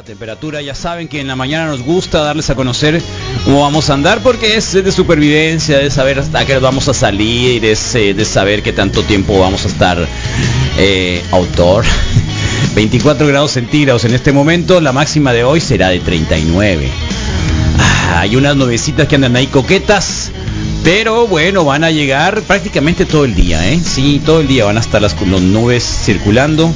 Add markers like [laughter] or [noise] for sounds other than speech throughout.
la temperatura. Ya saben que en la mañana nos gusta darles a conocer cómo vamos a andar porque es de supervivencia, de saber hasta qué vamos a salir, es de saber qué tanto tiempo vamos a estar eh, outdoor. [laughs] 24 grados centígrados en este momento, la máxima de hoy será de 39. Ah, hay unas nubecitas que andan ahí coquetas. Pero bueno, van a llegar prácticamente todo el día, ¿eh? Sí, todo el día van a estar las, las nubes circulando.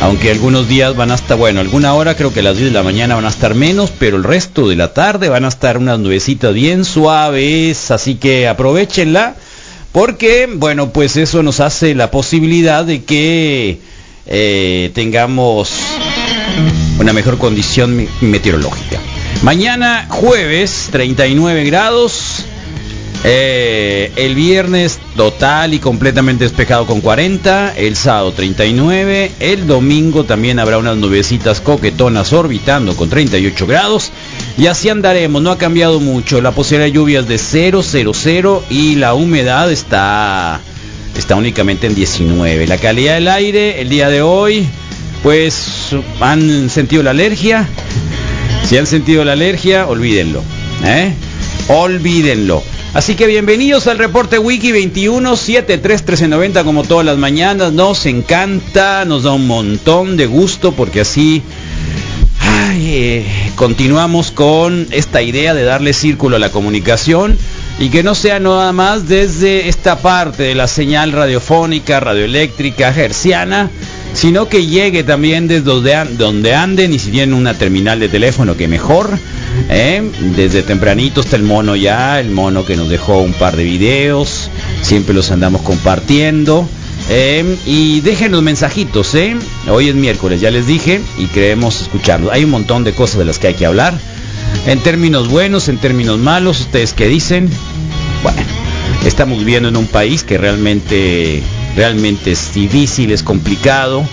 Aunque algunos días van hasta, bueno, alguna hora creo que las 10 de la mañana van a estar menos, pero el resto de la tarde van a estar unas nubecitas bien suaves, así que aprovechenla, porque, bueno, pues eso nos hace la posibilidad de que eh, tengamos una mejor condición meteorológica. Mañana jueves 39 grados, eh, el viernes total y completamente despejado con 40, el sábado 39, el domingo también habrá unas nubecitas coquetonas orbitando con 38 grados y así andaremos, no ha cambiado mucho, la posibilidad de lluvias de 0, 0, 0 y la humedad está, está únicamente en 19. La calidad del aire el día de hoy, pues han sentido la alergia, si han sentido la alergia, olvídenlo, ¿eh? olvídenlo. Así que bienvenidos al reporte Wiki 21731390 como todas las mañanas. Nos encanta, nos da un montón de gusto porque así eh, continuamos con esta idea de darle círculo a la comunicación y que no sea nada más desde esta parte de la señal radiofónica, radioeléctrica, herciana, sino que llegue también desde donde, anden y si tienen una terminal de teléfono que mejor. ¿eh? Desde tempranito está el mono ya, el mono que nos dejó un par de videos, siempre los andamos compartiendo. ¿eh? y dejen los mensajitos, ¿eh? hoy es miércoles, ya les dije, y creemos escucharlos. Hay un montón de cosas de las que hay que hablar, en términos buenos, en términos malos, ustedes qué dicen. Bueno, estamos viviendo en un país que realmente realmente es difícil, es complicado.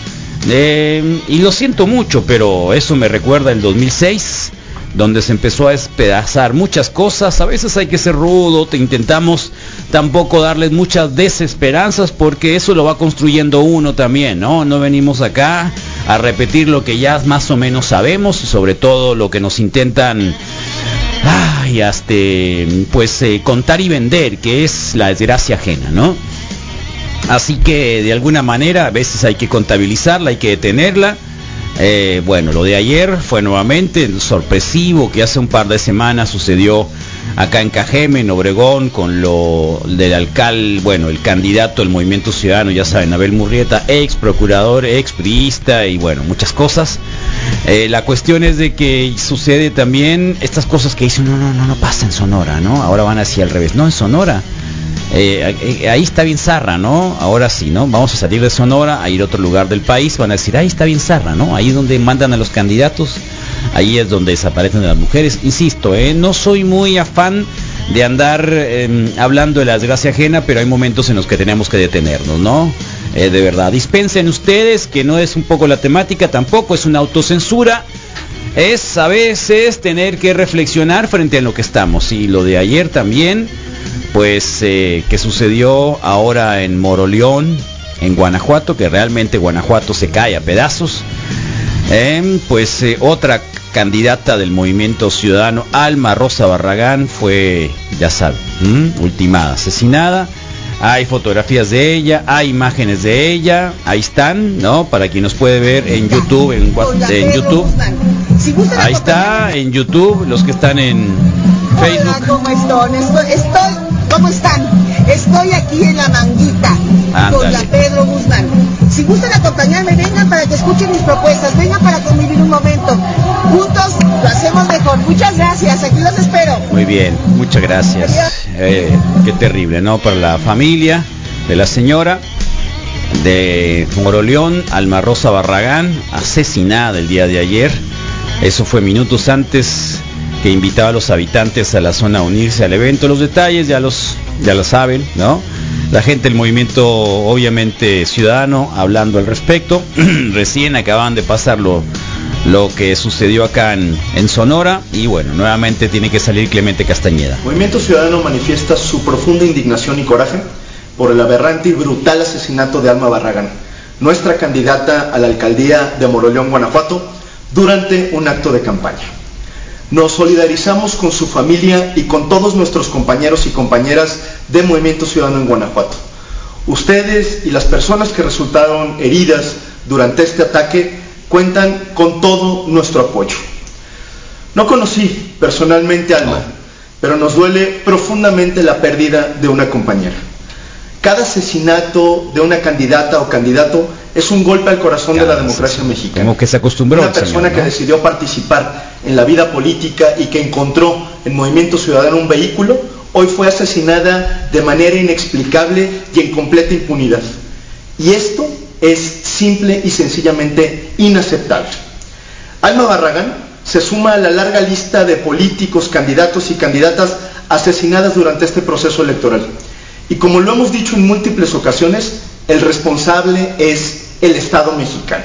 Eh, y lo siento mucho, pero eso me recuerda el 2006, donde se empezó a despedazar muchas cosas. A veces hay que ser rudo, te intentamos tampoco darles muchas desesperanzas porque eso lo va construyendo uno también, ¿no? No venimos acá a repetir lo que ya más o menos sabemos y sobre todo lo que nos intentan ay, hasta, pues eh, contar y vender, que es la desgracia ajena, ¿no? Así que de alguna manera a veces hay que contabilizarla, hay que detenerla. Eh, bueno, lo de ayer fue nuevamente sorpresivo que hace un par de semanas sucedió acá en Cajeme, en Obregón, con lo del alcalde, bueno, el candidato del Movimiento Ciudadano, ya saben, Abel Murrieta, ex procurador, ex priista y bueno, muchas cosas. Eh, la cuestión es de que sucede también estas cosas que dicen, no, no, no, no pasa en Sonora, ¿no? Ahora van así al revés, no en Sonora. Eh, ahí está bien zarra, ¿no? Ahora sí, ¿no? Vamos a salir de Sonora, a ir a otro lugar del país, van a decir, ahí está bien zarra, ¿no? Ahí es donde mandan a los candidatos, ahí es donde desaparecen las mujeres. Insisto, ¿eh? no soy muy afán de andar eh, hablando de la desgracia ajena, pero hay momentos en los que tenemos que detenernos, ¿no? Eh, de verdad, dispensen ustedes que no es un poco la temática, tampoco es una autocensura. Es a veces tener que reflexionar frente a lo que estamos. Y lo de ayer también, pues eh, que sucedió ahora en Moroleón, en Guanajuato, que realmente Guanajuato se cae a pedazos. Eh, pues eh, otra candidata del movimiento ciudadano, Alma Rosa Barragán, fue, ya saben, ultimada, asesinada. Hay fotografías de ella, hay imágenes de ella, ahí están, ¿no? Para quien nos puede ver en YouTube, en, en YouTube. Ahí está, en YouTube, los que están en Facebook. Hola, ¿cómo están? Estoy, estoy, ¿cómo están? Estoy aquí en la manguita Ándale. con la Pedro Guzmán. Si gustan acompañarme, vengan para que escuchen mis propuestas, vengan para convivir un momento. Juntos lo hacemos mejor. Muchas gracias, aquí los espero. Muy bien, muchas gracias. Eh, qué terrible, ¿no? Para la familia de la señora de Moroleón, Alma Rosa Barragán, asesinada el día de ayer. Eso fue minutos antes que invitaba a los habitantes a la zona a unirse al evento. Los detalles ya los ya lo saben, ¿no? La gente del movimiento obviamente ciudadano hablando al respecto. [clears throat] Recién acaban de pasar lo, lo que sucedió acá en, en Sonora y bueno, nuevamente tiene que salir Clemente Castañeda. Movimiento Ciudadano manifiesta su profunda indignación y coraje por el aberrante y brutal asesinato de Alma Barragán, nuestra candidata a la alcaldía de Moroleón, Guanajuato, durante un acto de campaña. Nos solidarizamos con su familia y con todos nuestros compañeros y compañeras de Movimiento Ciudadano en Guanajuato. Ustedes y las personas que resultaron heridas durante este ataque cuentan con todo nuestro apoyo. No conocí personalmente a Alma, pero nos duele profundamente la pérdida de una compañera. Cada asesinato de una candidata o candidato es un golpe al corazón de la democracia mexicana. Como que se acostumbró. Una persona señor, que decidió participar en la vida política y que encontró en Movimiento Ciudadano un vehículo, hoy fue asesinada de manera inexplicable y en completa impunidad. Y esto es simple y sencillamente inaceptable. Alma Barragán se suma a la larga lista de políticos, candidatos y candidatas asesinadas durante este proceso electoral. Y como lo hemos dicho en múltiples ocasiones, el responsable es el Estado mexicano.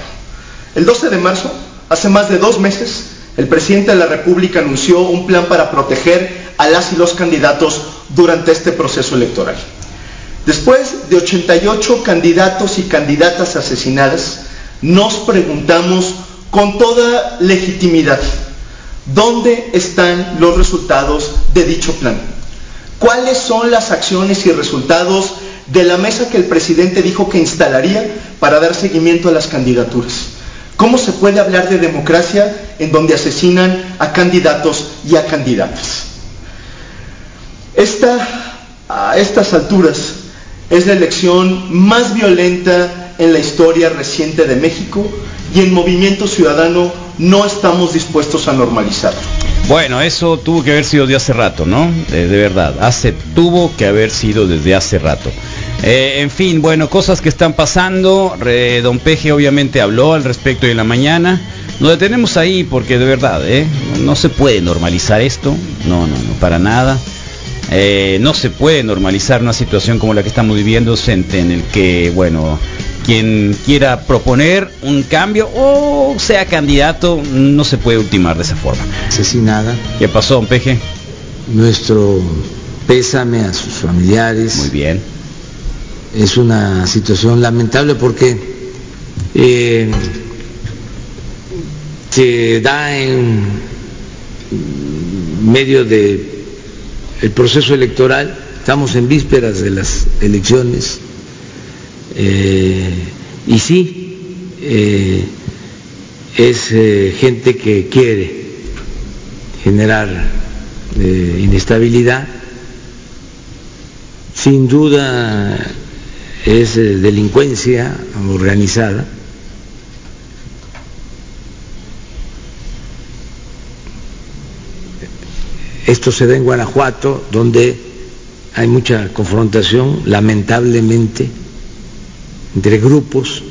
El 12 de marzo, hace más de dos meses, el presidente de la República anunció un plan para proteger a las y los candidatos durante este proceso electoral. Después de 88 candidatos y candidatas asesinadas, nos preguntamos con toda legitimidad, ¿dónde están los resultados de dicho plan? ¿Cuáles son las acciones y resultados de la mesa que el presidente dijo que instalaría para dar seguimiento a las candidaturas? ¿Cómo se puede hablar de democracia en donde asesinan a candidatos y a candidatas? Esta, a estas alturas, es la elección más violenta en la historia reciente de México y en Movimiento Ciudadano no estamos dispuestos a normalizarlo. Bueno, eso tuvo que haber sido de hace rato, ¿no? De, de verdad, hace tuvo que haber sido desde hace rato. Eh, en fin, bueno, cosas que están pasando. Don Peje obviamente habló al respecto en la mañana. Nos detenemos ahí porque de verdad, ¿eh? No se puede normalizar esto. No, no, no, para nada. Eh, no se puede normalizar una situación como la que estamos viviendo en, en el que, bueno, quien quiera proponer un cambio o sea candidato no se puede ultimar de esa forma. asesinada. ¿Qué pasó, don Peje? Nuestro pésame a sus familiares. Muy bien. Es una situación lamentable porque eh, se da en medio de el proceso electoral. Estamos en vísperas de las elecciones eh, y sí eh, es gente que quiere generar inestabilidad. Sin duda es eh, delincuencia organizada. Esto se da en Guanajuato, donde hay mucha confrontación, lamentablemente, entre grupos.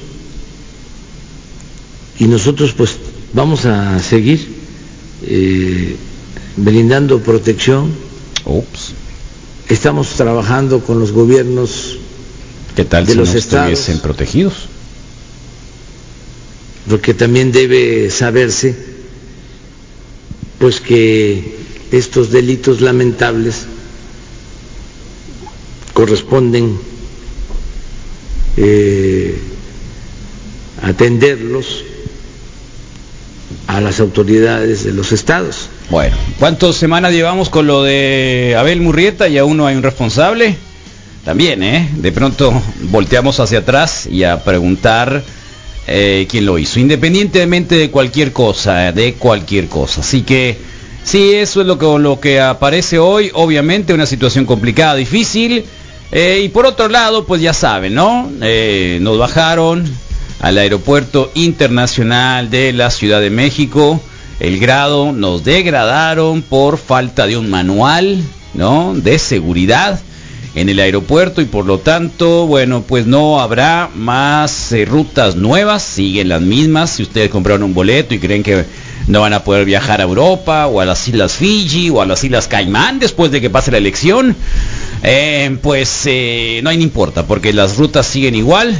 Y nosotros pues vamos a seguir eh, brindando protección. Estamos trabajando con los gobiernos ¿Qué tal de si los no estados. estuviesen protegidos? porque también debe saberse pues que estos delitos lamentables corresponden eh, atenderlos a las autoridades de los estados. Bueno, ¿cuántas semanas llevamos con lo de Abel Murrieta y aún no hay un responsable? También, ¿eh? De pronto volteamos hacia atrás y a preguntar eh, quién lo hizo, independientemente de cualquier cosa, de cualquier cosa. Así que, sí, eso es lo que, lo que aparece hoy, obviamente una situación complicada, difícil. Eh, y por otro lado, pues ya saben, ¿no? Eh, nos bajaron al aeropuerto internacional de la Ciudad de México. El grado nos degradaron por falta de un manual, ¿no? De seguridad en el aeropuerto y por lo tanto, bueno, pues no habrá más eh, rutas nuevas, siguen las mismas. Si ustedes compraron un boleto y creen que no van a poder viajar a Europa o a las Islas Fiji o a las Islas Caimán después de que pase la elección, eh, pues eh, no hay ni importa porque las rutas siguen igual.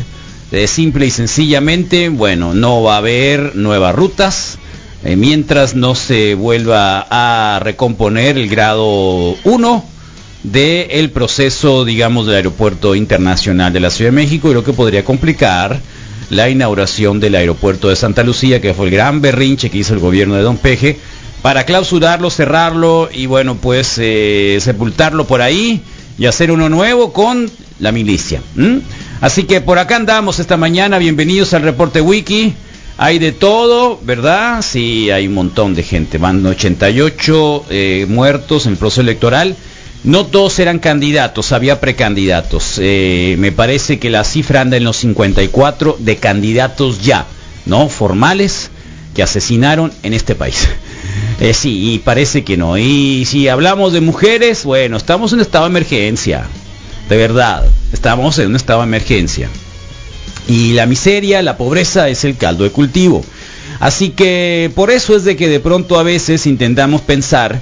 Simple y sencillamente, bueno, no va a haber nuevas rutas mientras no se vuelva a recomponer el grado 1 del proceso, digamos, del aeropuerto internacional de la Ciudad de México y lo que podría complicar la inauguración del aeropuerto de Santa Lucía, que fue el gran berrinche que hizo el gobierno de Don Peje, para clausurarlo, cerrarlo y bueno, pues eh, sepultarlo por ahí y hacer uno nuevo con la milicia. Así que por acá andamos esta mañana, bienvenidos al reporte wiki. Hay de todo, ¿verdad? Sí, hay un montón de gente. Van 88 eh, muertos en el proceso electoral. No todos eran candidatos, había precandidatos. Eh, me parece que la cifra anda en los 54 de candidatos ya, ¿no? Formales que asesinaron en este país. Eh, sí, y parece que no. Y si hablamos de mujeres, bueno, estamos en estado de emergencia. De verdad, estamos en un estado de emergencia. Y la miseria, la pobreza es el caldo de cultivo. Así que por eso es de que de pronto a veces intentamos pensar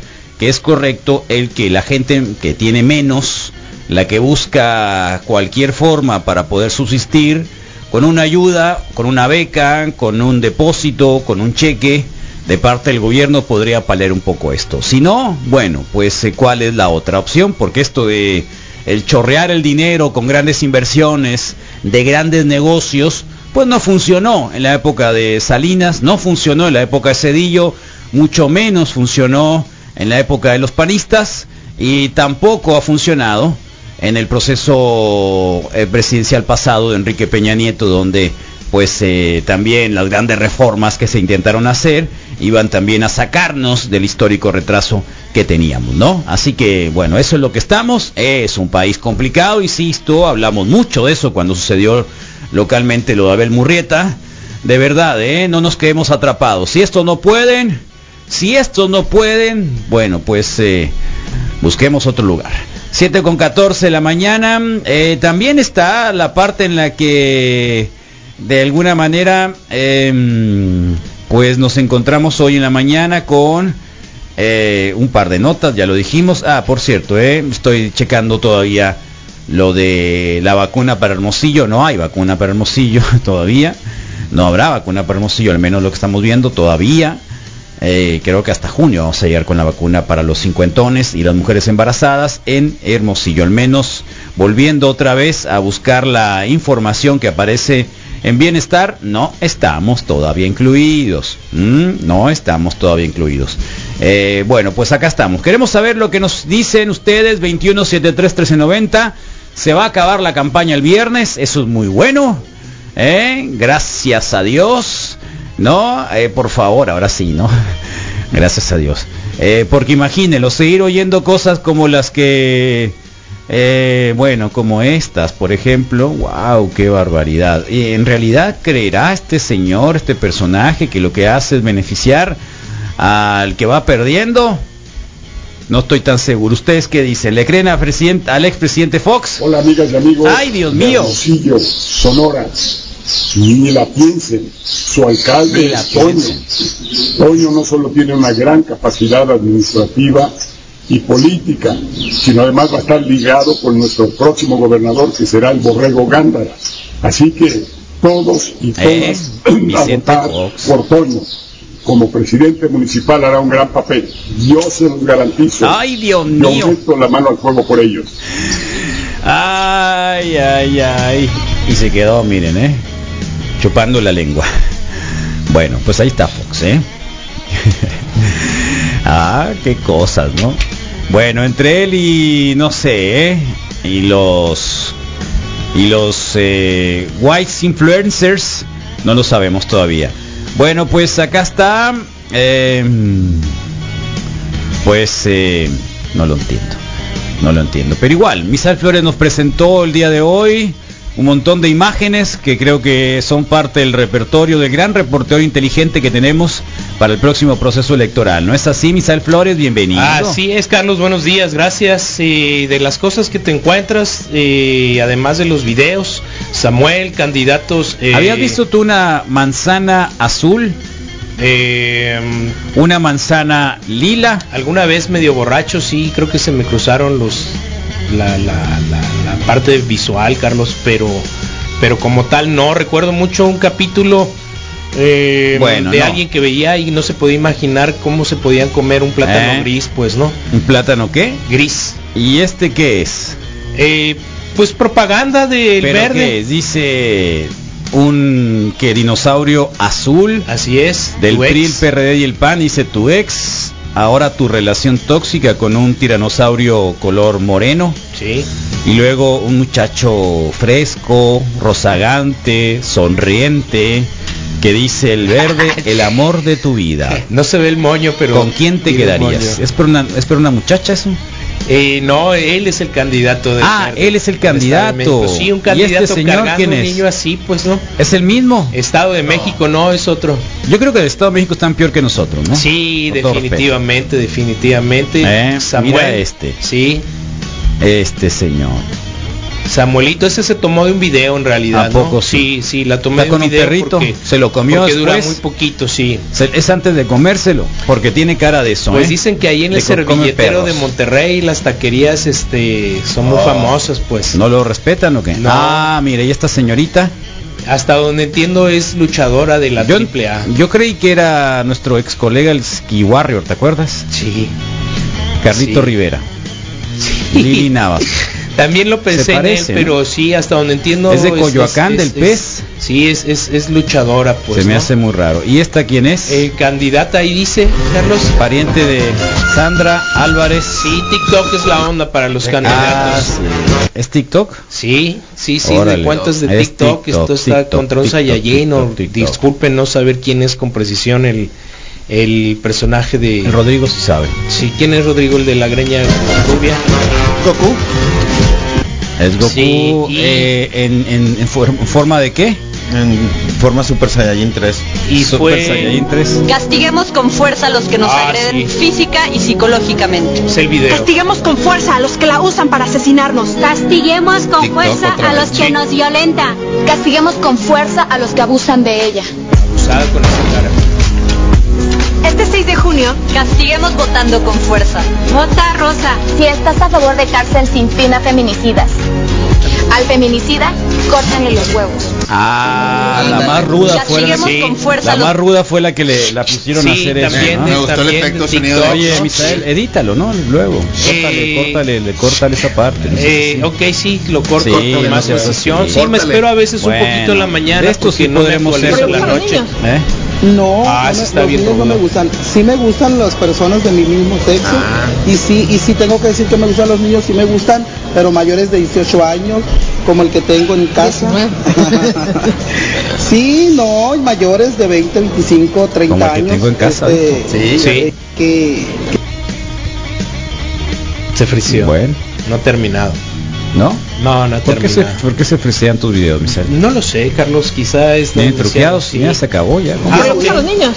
es correcto el que la gente que tiene menos, la que busca cualquier forma para poder subsistir, con una ayuda, con una beca, con un depósito, con un cheque de parte del gobierno podría paliar un poco esto. Si no, bueno, pues eh, cuál es la otra opción, porque esto de el chorrear el dinero con grandes inversiones, de grandes negocios, pues no funcionó en la época de Salinas, no funcionó en la época de Cedillo, mucho menos funcionó en la época de los panistas y tampoco ha funcionado en el proceso eh, presidencial pasado de Enrique Peña Nieto, donde pues eh, también las grandes reformas que se intentaron hacer iban también a sacarnos del histórico retraso que teníamos, ¿no? Así que bueno, eso es lo que estamos, es un país complicado, insisto, hablamos mucho de eso cuando sucedió localmente lo de Abel Murrieta, de verdad, ¿eh? no nos quedemos atrapados, si esto no pueden, si estos no pueden, bueno, pues eh, busquemos otro lugar. 7 con 14 de la mañana, eh, también está la parte en la que de alguna manera, em, pues nos encontramos hoy en la mañana con eh, un par de notas, ya lo dijimos. Ah, por cierto, estoy checando todavía lo de la vacuna para Hermosillo. No hay vacuna para Hermosillo [laughs] todavía. No habrá vacuna para Hermosillo, al menos lo que estamos viendo todavía. Eh, creo que hasta junio vamos a llegar con la vacuna para los cincuentones y las mujeres embarazadas en Hermosillo. Al menos volviendo otra vez a buscar la información que aparece en bienestar no estamos todavía incluidos. Mm, no estamos todavía incluidos. Eh, bueno, pues acá estamos. Queremos saber lo que nos dicen ustedes. 2173-1390. Se va a acabar la campaña el viernes. Eso es muy bueno. ¿eh? Gracias a Dios. No, eh, por favor, ahora sí, ¿no? [laughs] Gracias a Dios. porque imagínenlo, seguir oyendo cosas como las que eh, bueno, como estas, por ejemplo, wow, qué barbaridad. Y en realidad creerá este señor, este personaje, que lo que hace es beneficiar al que va perdiendo. No estoy tan seguro. ¿Ustedes qué dicen? ¿Le creen al expresidente Fox? Hola amigas y amigos. Ay, Dios mío. Sonora. Ni la piensen. Su alcalde es Toño. Toño no solo tiene una gran capacidad administrativa, y política, sino además va a estar ligado con nuestro próximo gobernador, que será el Borrego Gándara. Así que todos y eh, todas a votar por Toño. Como presidente municipal hará un gran papel. Yo se los garantizo. ¡Ay, Dios mío! Yo meto la mano al fuego por ellos. ¡Ay, ay, ay! Y se quedó, miren, ¿eh? Chupando la lengua. Bueno, pues ahí está Fox, ¿eh? [laughs] ah, qué cosas, ¿no? Bueno, entre él y no sé, ¿eh? y los y los eh, influencers no lo sabemos todavía. Bueno, pues acá está. Em, pues eh, no lo entiendo. No lo entiendo. Pero igual, Misal Flores nos presentó el día de hoy un montón de imágenes que creo que son parte del repertorio, del gran reportero inteligente que tenemos para el próximo proceso electoral. ¿No es así, Misael Flores? Bienvenido. Así es, Carlos, buenos días, gracias. Eh, de las cosas que te encuentras, eh, además de los videos, Samuel, candidatos... Eh, ¿Habías visto tú una manzana azul? una manzana lila. Alguna vez medio borracho, sí, creo que se me cruzaron los la, parte visual, Carlos, pero, pero como tal no. Recuerdo mucho un capítulo eh, de alguien que veía y no se podía imaginar cómo se podían comer un plátano ¿Eh? gris, pues no. ¿Un plátano qué? Gris. ¿Y este qué es? Eh, pues propaganda del verde. Dice un que dinosaurio azul Así es. del PRI, el. PRD y el PAN, dice tu ex. Ahora tu relación tóxica con un tiranosaurio color moreno. Sí. Y luego un muchacho fresco, rozagante, sonriente, que dice el verde, [laughs] el amor de tu vida. No se ve el moño, pero. ¿Con quién te quedarías? ¿Es por una, es por una muchacha eso? Eh, no, él es el candidato de Ah, él es el candidato. Sí, un ¿Y candidato este señor cargando quién un es? niño así, pues no. ¿Es el mismo? Estado de México no es otro. Yo creo que el Estado de México están peor que nosotros, ¿no? Sí, Con definitivamente, definitivamente. Eh, mira este. Sí, Este señor. Samuelito, ese se tomó de un video en realidad. ¿A poco sí? sí? Sí, la tomé de con un un video perrito, porque- se lo comió porque dura muy poquito, sí. Es antes de comérselo, porque tiene cara de eso. Pues ¿eh? dicen que ahí en el servilletero de Monterrey las taquerías este son muy Oh. famosas, pues. ¿No lo respetan o qué? No. Ah, mire, y esta señorita. Hasta donde entiendo es luchadora de la Yo, triple A. yo creí que era nuestro ex colega el Ski Warrior, ¿te acuerdas? Sí. Carlito Sí. Rivera. Sí. Lili Navas. [laughs] También lo pensé en él, pero sí, hasta donde entiendo. Es de Coyoacán, del pez. sí, es, es, es luchadora, pues. Se me ¿no? hace muy raro. ¿Y esta quién es? Eh, candidata ahí dice, Carlos. Pariente de Sandra Álvarez. Sí, TikTok es la onda para los Ah, candidatos. sí. ¿Es TikTok? Sí, sí, sí, Órale. de cuentas de Es TikTok, TikTok, esto está TikTok, contra un Saiyajin, disculpen no saber quién es con precisión el, el personaje de... El Rodrigo sí sabe. Sí, ¿quién es Rodrigo, el de la greña rubia? Goku, Es Goku Sí, y- eh, en, en- en for- forma de qué? En forma Super Saiyajin 3. Y Super fue... Saiyajin 3. Castiguemos con fuerza a los que nos Ah, agreden sí. física y psicológicamente. Es el video. Castiguemos con fuerza a los que la usan para asesinarnos. Castiguemos con TikTok fuerza a los que Sí. nos violentan. Castiguemos con fuerza a los que abusan de ella. Usada con esa cara. Este 6 de junio, Castiguemos votando con fuerza. Vota rosa. si estás a favor de cárcel sin pena feminicidas, al feminicida, córtenle los huevos. Ah, la más ruda fue la, sí, con fuerza la a los más ruda fue la que le la pusieron a Sí, hacer eso. también, ¿no? Me gustó el efecto de sonido Oye, ¿no? Misael, edítalo, ¿no? Luego. Córtale, Eh, córtale, le córtale esa parte. no Eh, si- ok, sí, lo corto Sí, más así. Sí, me espero a veces un poquito en la mañana de esto sí no podremos en la noche. niños. ¿Eh? No, Ah, no me- está los bien niños no me gustan. Sí me gustan las personas de mi mismo sexo. Ah. Y sí, y sí tengo que decir que me gustan los niños, sí me gustan, pero mayores de 18 años, como el que tengo en casa. [laughs] sí, no, y mayores de 20, 25, 30 Como el que años. tengo en casa, este, Sí. Sí. que, Se frició. Bueno, No ha terminado. ¿No? No, no ¿Por qué, se. ¿Por qué se frisean tus videos, Misael? No lo sé, Carlos, quizá es Bien truqueados, sí. ya se acabó ya. Ah, ¿Me ok. gustan los niños?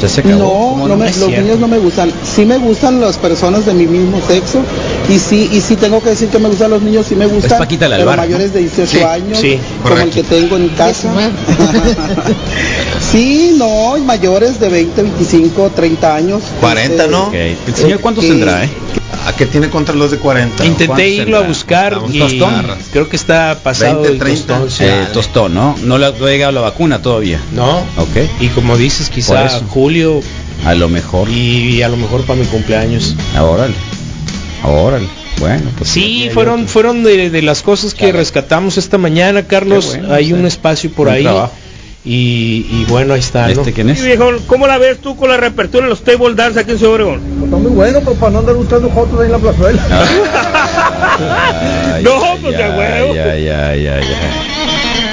Ya se acabó. No, ¿Cómo no no? me- Es los cierto. niños no me gustan. Sí me gustan las personas de mi mismo sexo y sí y sí tengo que decir que me gustan los niños, sí me gustan, Paquita la pero mayores de 18 Sí, años, sí, como el que tengo en casa. [laughs] sí, no, y mayores de 20, 25, 30 años. 40, Este, ¿no? ¿El señor cuántos tendrá, eh? ¿A qué tiene contra los de 40? Intenté ¿Cuántos irlo a buscar y tostón. creo que está pasado 20, del 30. tostón, sí. Eh, tostón, ¿no? No le ha llegado la vacuna todavía. No. Ok. Y como dices, quizá julio A lo mejor. y a lo mejor para mi cumpleaños. Órale. Órale. Bueno, pues Sí, fueron fueron de, de las cosas que Claro. rescatamos esta mañana, Carlos. Bueno, Hay un espacio por ahí. trabajo. Y, y bueno, ahí está, ¿no? ¿Este quién es? viejo, ¿cómo la ves tú con la reapertura en los table dance aquí en Ciudad Obregón? Está muy bueno, pues para no andar buscando fotos ahí en la plazuela. Ay, [laughs] No, ay, pues, de ay, huevo. ay, ay, ay, ay.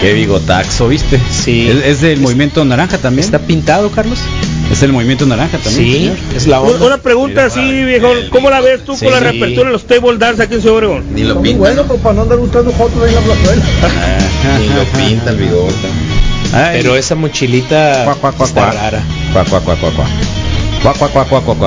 Qué bigotaxo, ¿viste? Sí. ¿Es, es del movimiento naranja también? ¿Está pintado, Carlos? ¿Es el movimiento naranja también? Sí, señor? es la Una, onda. una pregunta así, viejo, ¿cómo la ves tú Sí. con la reapertura en los table dance aquí en Ciudad Obregón? Ni lo Está muy pinta. bueno, pues para no andar buscando fotos ahí en la plazuela. [laughs] Ni lo pinta el bigote. Ay. Pero esa mochilita Cuac, cuac, cuac, está rara.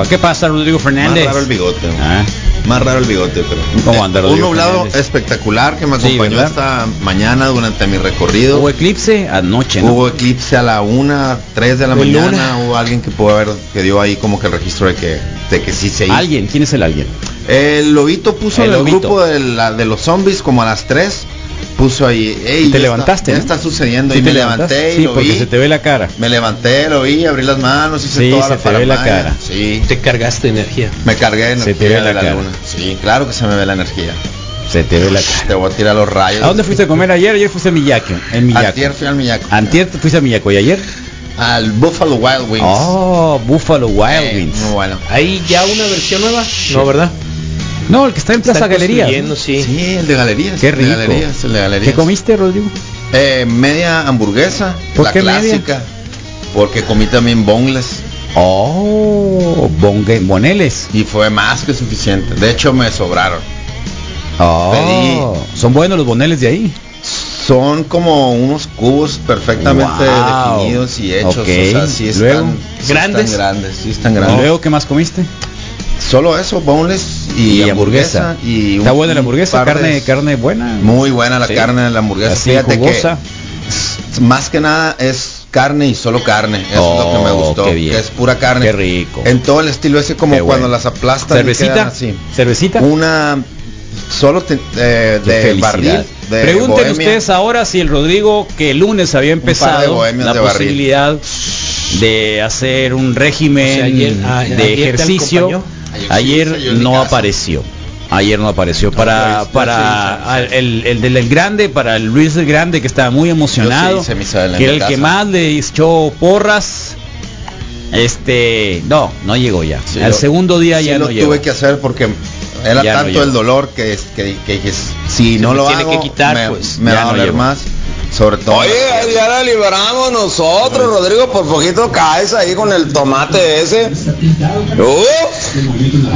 ¿Qué pasa, Rodrigo Más Fernández? raro el bigote. Ah, Más raro el bigote, pero. ¿Cómo anda, Un nublado Fernández? espectacular que me Sí, acompañó ¿verdad? esta mañana durante mi recorrido. Hubo eclipse anoche, ¿no? Hubo eclipse a la una, 3 de la De mañana. luna. Hubo alguien que pudo haber, que dio ahí como que el registro de que, de que sí se hizo. ¿Alguien? ¿Quién es el alguien? El lobito puso El en el lobito. grupo de, la- de los zombies como a las 3. Puso ahí. "Ey, Y te ya levantaste, Está, ¿no? ya está sucediendo. ¿Sí y me levantaste? levanté y Sí, lo porque vi. se te ve la cara. Me levanté, lo vi, abrí las manos, hice Sí, toda se la te ve la cara. Sí. Te cargaste energía. Me cargué de Se energía te ve de la la cara. luna. Sí, claro que se me ve la energía. Se te ve la cara. Te voy a tirar los rayos. ¿A dónde fuiste a comer ayer? Ayer fuiste a Miyako. En Miyako. Antier fui al Miyako. Antier te fuiste a Miyako y ayer. Al Buffalo Wild Wings. Oh, Buffalo Wild Eh, Wings. Muy bueno. ¿Hay ya una versión nueva? No, ¿verdad? No, el que está en Plaza Galería. sí. Sí, el de galerías. Qué el de rico. galerías, el de galerías. ¿Qué comiste, Rodrigo? Eh, media hamburguesa, ¿Por la qué media? clásica. Porque comí también boneless Oh, bongue- boneles. y fue más que suficiente. De hecho, me sobraron. Oh, son buenos los boneles de ahí. Son como unos cubos perfectamente Wow. definidos y hechos. Ok. O sea, sí están, Luego, sí ¿grandes? están grandes. Sí están ¿Y grandes. luego qué más comiste? Solo eso, boneless y, Y hamburguesa. Y ¿Está buena la hamburguesa? de- Carne, carne buena. Muy buena la Sí. carne de la hamburguesa. Así Fíjate jugosa. que más que nada es carne y solo carne. Eso es lo que me Oh, gustó. qué bien. que es pura carne. Qué rico. En todo el estilo ese como Qué cuando bueno. las aplastan ¿Cervecita? así. ¿Cervecita? Una solo te- eh, de barril. De Pregunten Bohemia. ustedes ahora si el Rodrigo, que el lunes había empezado la de barril. posibilidad de hacer un régimen O sea, ayer- a- de ayer ejercicio. Ayer no apareció. Ayer no apareció. Para, para el, el del el grande, para el Luis el Grande, que estaba muy emocionado, sí que era el que más le echó porras. Este, no, no llegó ya. Sí, Al lo- segundo día sí ya lo no llegó. tuve que hacer porque era Ya tanto el dolor que, es- que, que dije, si no lo tiene hago que quitar, me, pues, me va a doler más. Sobre todo. Oye, ya la liberamos nosotros, Rodrigo, por poquito caes ahí con el tomate ese. ¡Uf!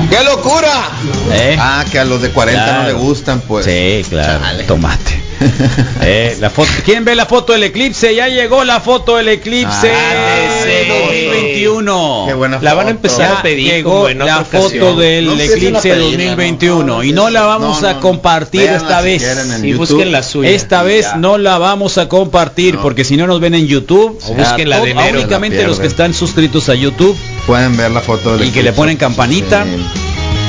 ¡Qué locura! ¿Eh? Ah, que a los de 40 Claro. no le gustan, pues. Sí, claro. Chale. Tomate. [laughs] Eh, la foto, ¿Quién ve la foto del eclipse? Ya llegó la foto del eclipse Ah, de sí. 2021. Qué buena La van a foto. empezar Ya a pedir llegó la foto del No eclipse de pedirla, 2021 no, no, y no la vamos a compartir esta si vez. YouTube. busquen la suya. Esta Y vez ya. no la vamos a compartir porque si no nos ven en YouTube, O busquen la de enero. únicamente los que están suscritos a YouTube Pueden ver la foto del y que le ponen campanita, Sí.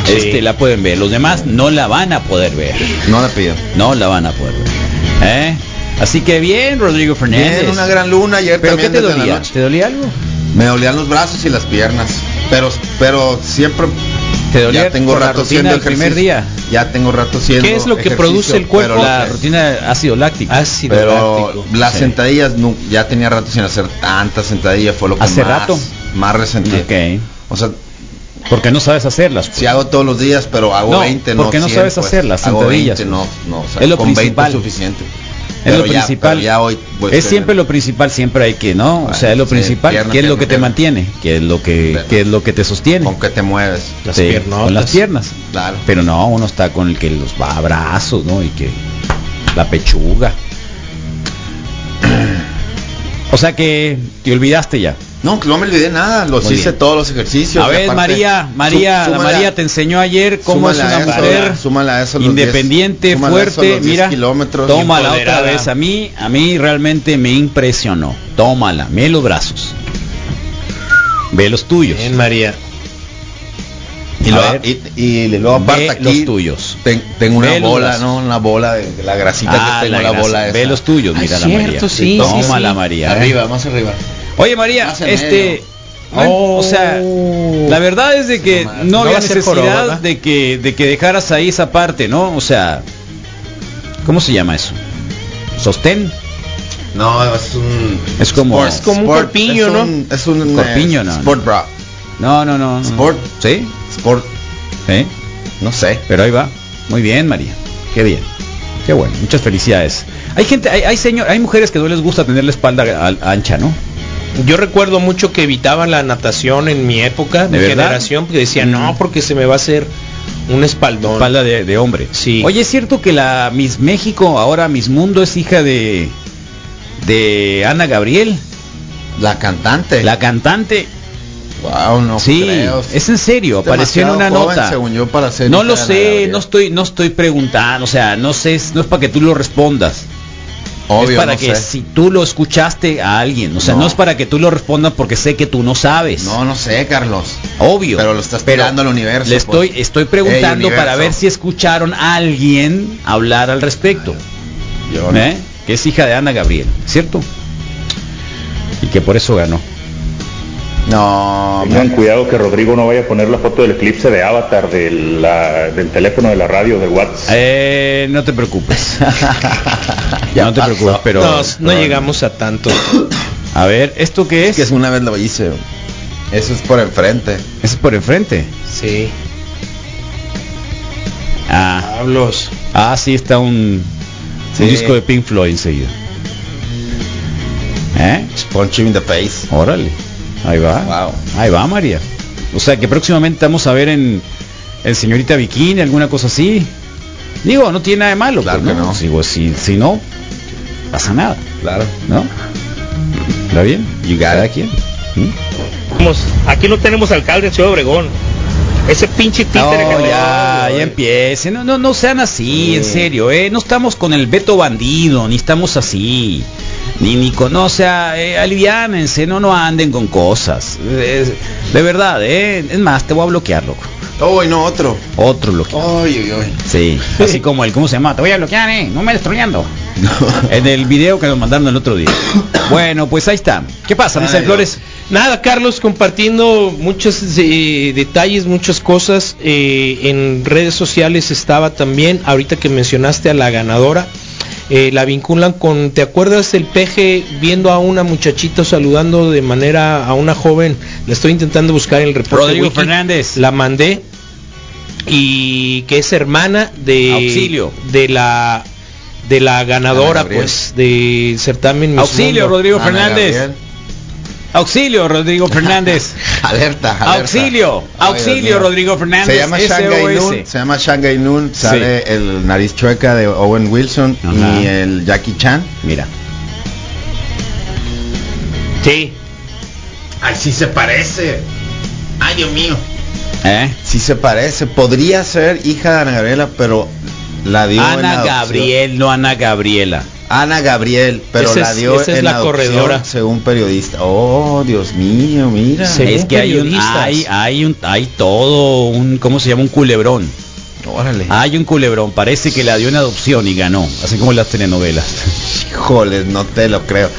Este la pueden ver. Los demás no la van a poder ver. No la pido. No la van a poder ver. ¿Eh? Así que bien, Rodrigo Fernández. Bien, una gran luna ayer ¿Pero qué también te dolía? noche. ¿Te dolía algo? Me dolían los brazos y las piernas. Pero pero siempre ¿Te dolía ya tengo rato haciendo del primer día? Ya tengo rato haciendo ¿Qué es lo que produce el cuerpo? La rutina ácido láctico. Ácido Pero láctico. las Sí. sentadillas no, ya tenía rato sin hacer tantas sentadillas, fue lo que ¿Hace más, rato? más resentí. Ok. O sea, Porque no sabes hacerlas. pues. si hago todos los días, pero hago No, 20, porque no 100, sabes pues. hacer las Hago sentadillas, 20, no, no, o sea, Es lo con 20 principal. es suficiente. Es lo ya- principal. ya hoy pues, es siempre en- lo principal, siempre hay que, ¿no? o sea, es lo sí, principal, pierna, ¿qué es lo pierna, que te mantiene? ¿Qué es lo que, Pierna. qué es lo que te sostiene? con que te mueves. Las Sí, con las piernas. Claro. Pero no, uno está con el que los va brazos, ¿no? Y que la pechuga. [clears throat] O sea que te olvidaste ya. No, no me olvidé nada, los Muy hice bien. todos los ejercicios. A ver, aparte, María, María, la María te enseñó ayer cómo es una eso, mujer eso los independiente, 10, súmale a eso fuerte. los 10 Mira, kilómetros. tómala otra vez. A mí, a mí realmente me impresionó. Tómala, ve los brazos. Ve los tuyos. Bien, María. Y, luego, ver. y, y luego aparte Ve aquí los tuyos. ten- tengo una Ve bola, brazos. ¿no? Una bola de, de la grasita Ah, que tengo, la la, bola Ve esa. los tuyos, Ah, mira la María. cierto, sí, Tómala, sí, sí. María. ¿eh? Arriba, más arriba. Oye María, Más en este, medio. bueno, o sea, la verdad es de que nomás. no No había va a ser necesidad joroba, ¿verdad? de que de que dejaras ahí esa parte, ¿no? O sea, ¿cómo se llama eso? Sostén. No, es un Es como Es como un corpiño, es ¿no? un- Es un Corpiño, eh, no, no. Sport bra. No, no, no. no. Sport. ¿Sí? Sport, ¿Sí? no sé. Pero ahí va. Muy bien, María. Qué bien. Qué bueno. Muchas felicidades. Hay gente, hay, hay señor, hay mujeres que no les gusta tener la espalda al- ancha, ¿no? Yo recuerdo mucho que evitaba la natación en mi época, ¿De mi verdad? generación, porque decía, Mm. no, porque se me va a hacer un espaldón. Espalda de, de hombre. Sí. Oye, es cierto que la Miss México, ahora Miss Mundo, es hija de de Ana Gabriel, La cantante. la cantante. Wow, no sí, creo. es en serio, apareció en una joven, nota. según yo, para ser No lo sé, no estoy, no estoy preguntando, o sea, no sé, no es para que tú lo respondas. Obvio, es para no que sé. si tú lo escuchaste a alguien, o sea, no. No. es para que tú lo respondas porque sé que tú no sabes. No, no sé, Carlos. Obvio. Pero lo estás Pero tirando al universo, Le estoy, pues. estoy preguntando Ey, para ver si escucharon a alguien hablar al respecto. Yo no. ¿Eh? Que es hija de Ana Gabriel, ¿cierto? Y que por eso ganó. No, Tengan cuidado que Rodrigo no vaya a poner la foto del eclipse de avatar de la- del teléfono de la radio de WhatsApp. Eh, no te preocupes. [laughs] no te preocupes, pero... no, no llegamos a tanto. A ver, ¿esto qué es? que es una vez lo hice. Eso es por enfrente. ¿Es por enfrente? Sí. Ah, Pablos. ah sí, está un, Sí. un disco de Pink Floyd enseguida. ¿Eh? Punch him in the face. Órale. Ahí va. Wow. Ahí va, María. O sea que próximamente vamos a ver en, en Señorita Bikini, alguna cosa así. Digo, no tiene nada de malo. Claro pues, que no. Digo, si, si no, pasa nada. Claro. ¿No? ¿Está bien? Got Cada quien. ¿Mm? Vamos, Aquí no tenemos alcalde en Ciudad Obregón. Ese pinche títere que No, le- ya, ya empiece. No, no, no sean así, en serio, eh. No estamos con el veto bandido, ni estamos así. Ni, ni con, no, o sea, eh, aliviánense, no, no anden con cosas. De verdad, eh. Es más, te voy a bloquear, loco. Oh, no otro. Otro bloqueo. Ay, ay, ay. Sí, [laughs] así como el, ¿cómo se llama? Te voy a bloquear, eh. No me destruyendo. En el video que nos mandaron el otro día. [coughs] Bueno, pues ahí está. ¿Qué pasa, Misael Ay, Flores? Nada, Carlos, compartiendo muchos eh, detalles, muchas cosas. eh, en redes sociales estaba también, ahorita que mencionaste a la ganadora, eh, la vinculan con, ¿te acuerdas el peje viendo a una muchachita saludando de manera a una joven? La estoy intentando buscar en el reporte. Rodrigo wiki, Fernández. La mandé y que es hermana de Auxilio. de la de la ganadora pues de certamen Miss Auxilio, Mundo. Rodrigo Ana Fernández. Gabriel. Auxilio, Rodrigo Fernández. [laughs] Alerta, alerta. Auxilio, auxilio. Rodrigo Fernández. Se llama Shanghai. Noon, se llama Shanghai Noon, Sí. sale el nariz chueca de Owen Wilson Ajá. y el Jackie Chan. Mira. Sí. Ay, sí se parece. Ay, Dios mío. ¿Eh? Sí se parece. Podría ser hija de Ana Gabriela, pero la dio en Ana adopción. Gabriel, no Ana Gabriela. Ana Gabriel, pero Esa la es- dio esa es en la adopción, corredora. según periodista. Oh, Dios mío, mira. Sí. es Según que hay un, hay, hay un, hay todo un, ¿cómo se llama? Un culebrón. Órale. Hay un culebrón. Parece que la dio en adopción y ganó, así como las telenovelas. Híjoles, no te lo creo.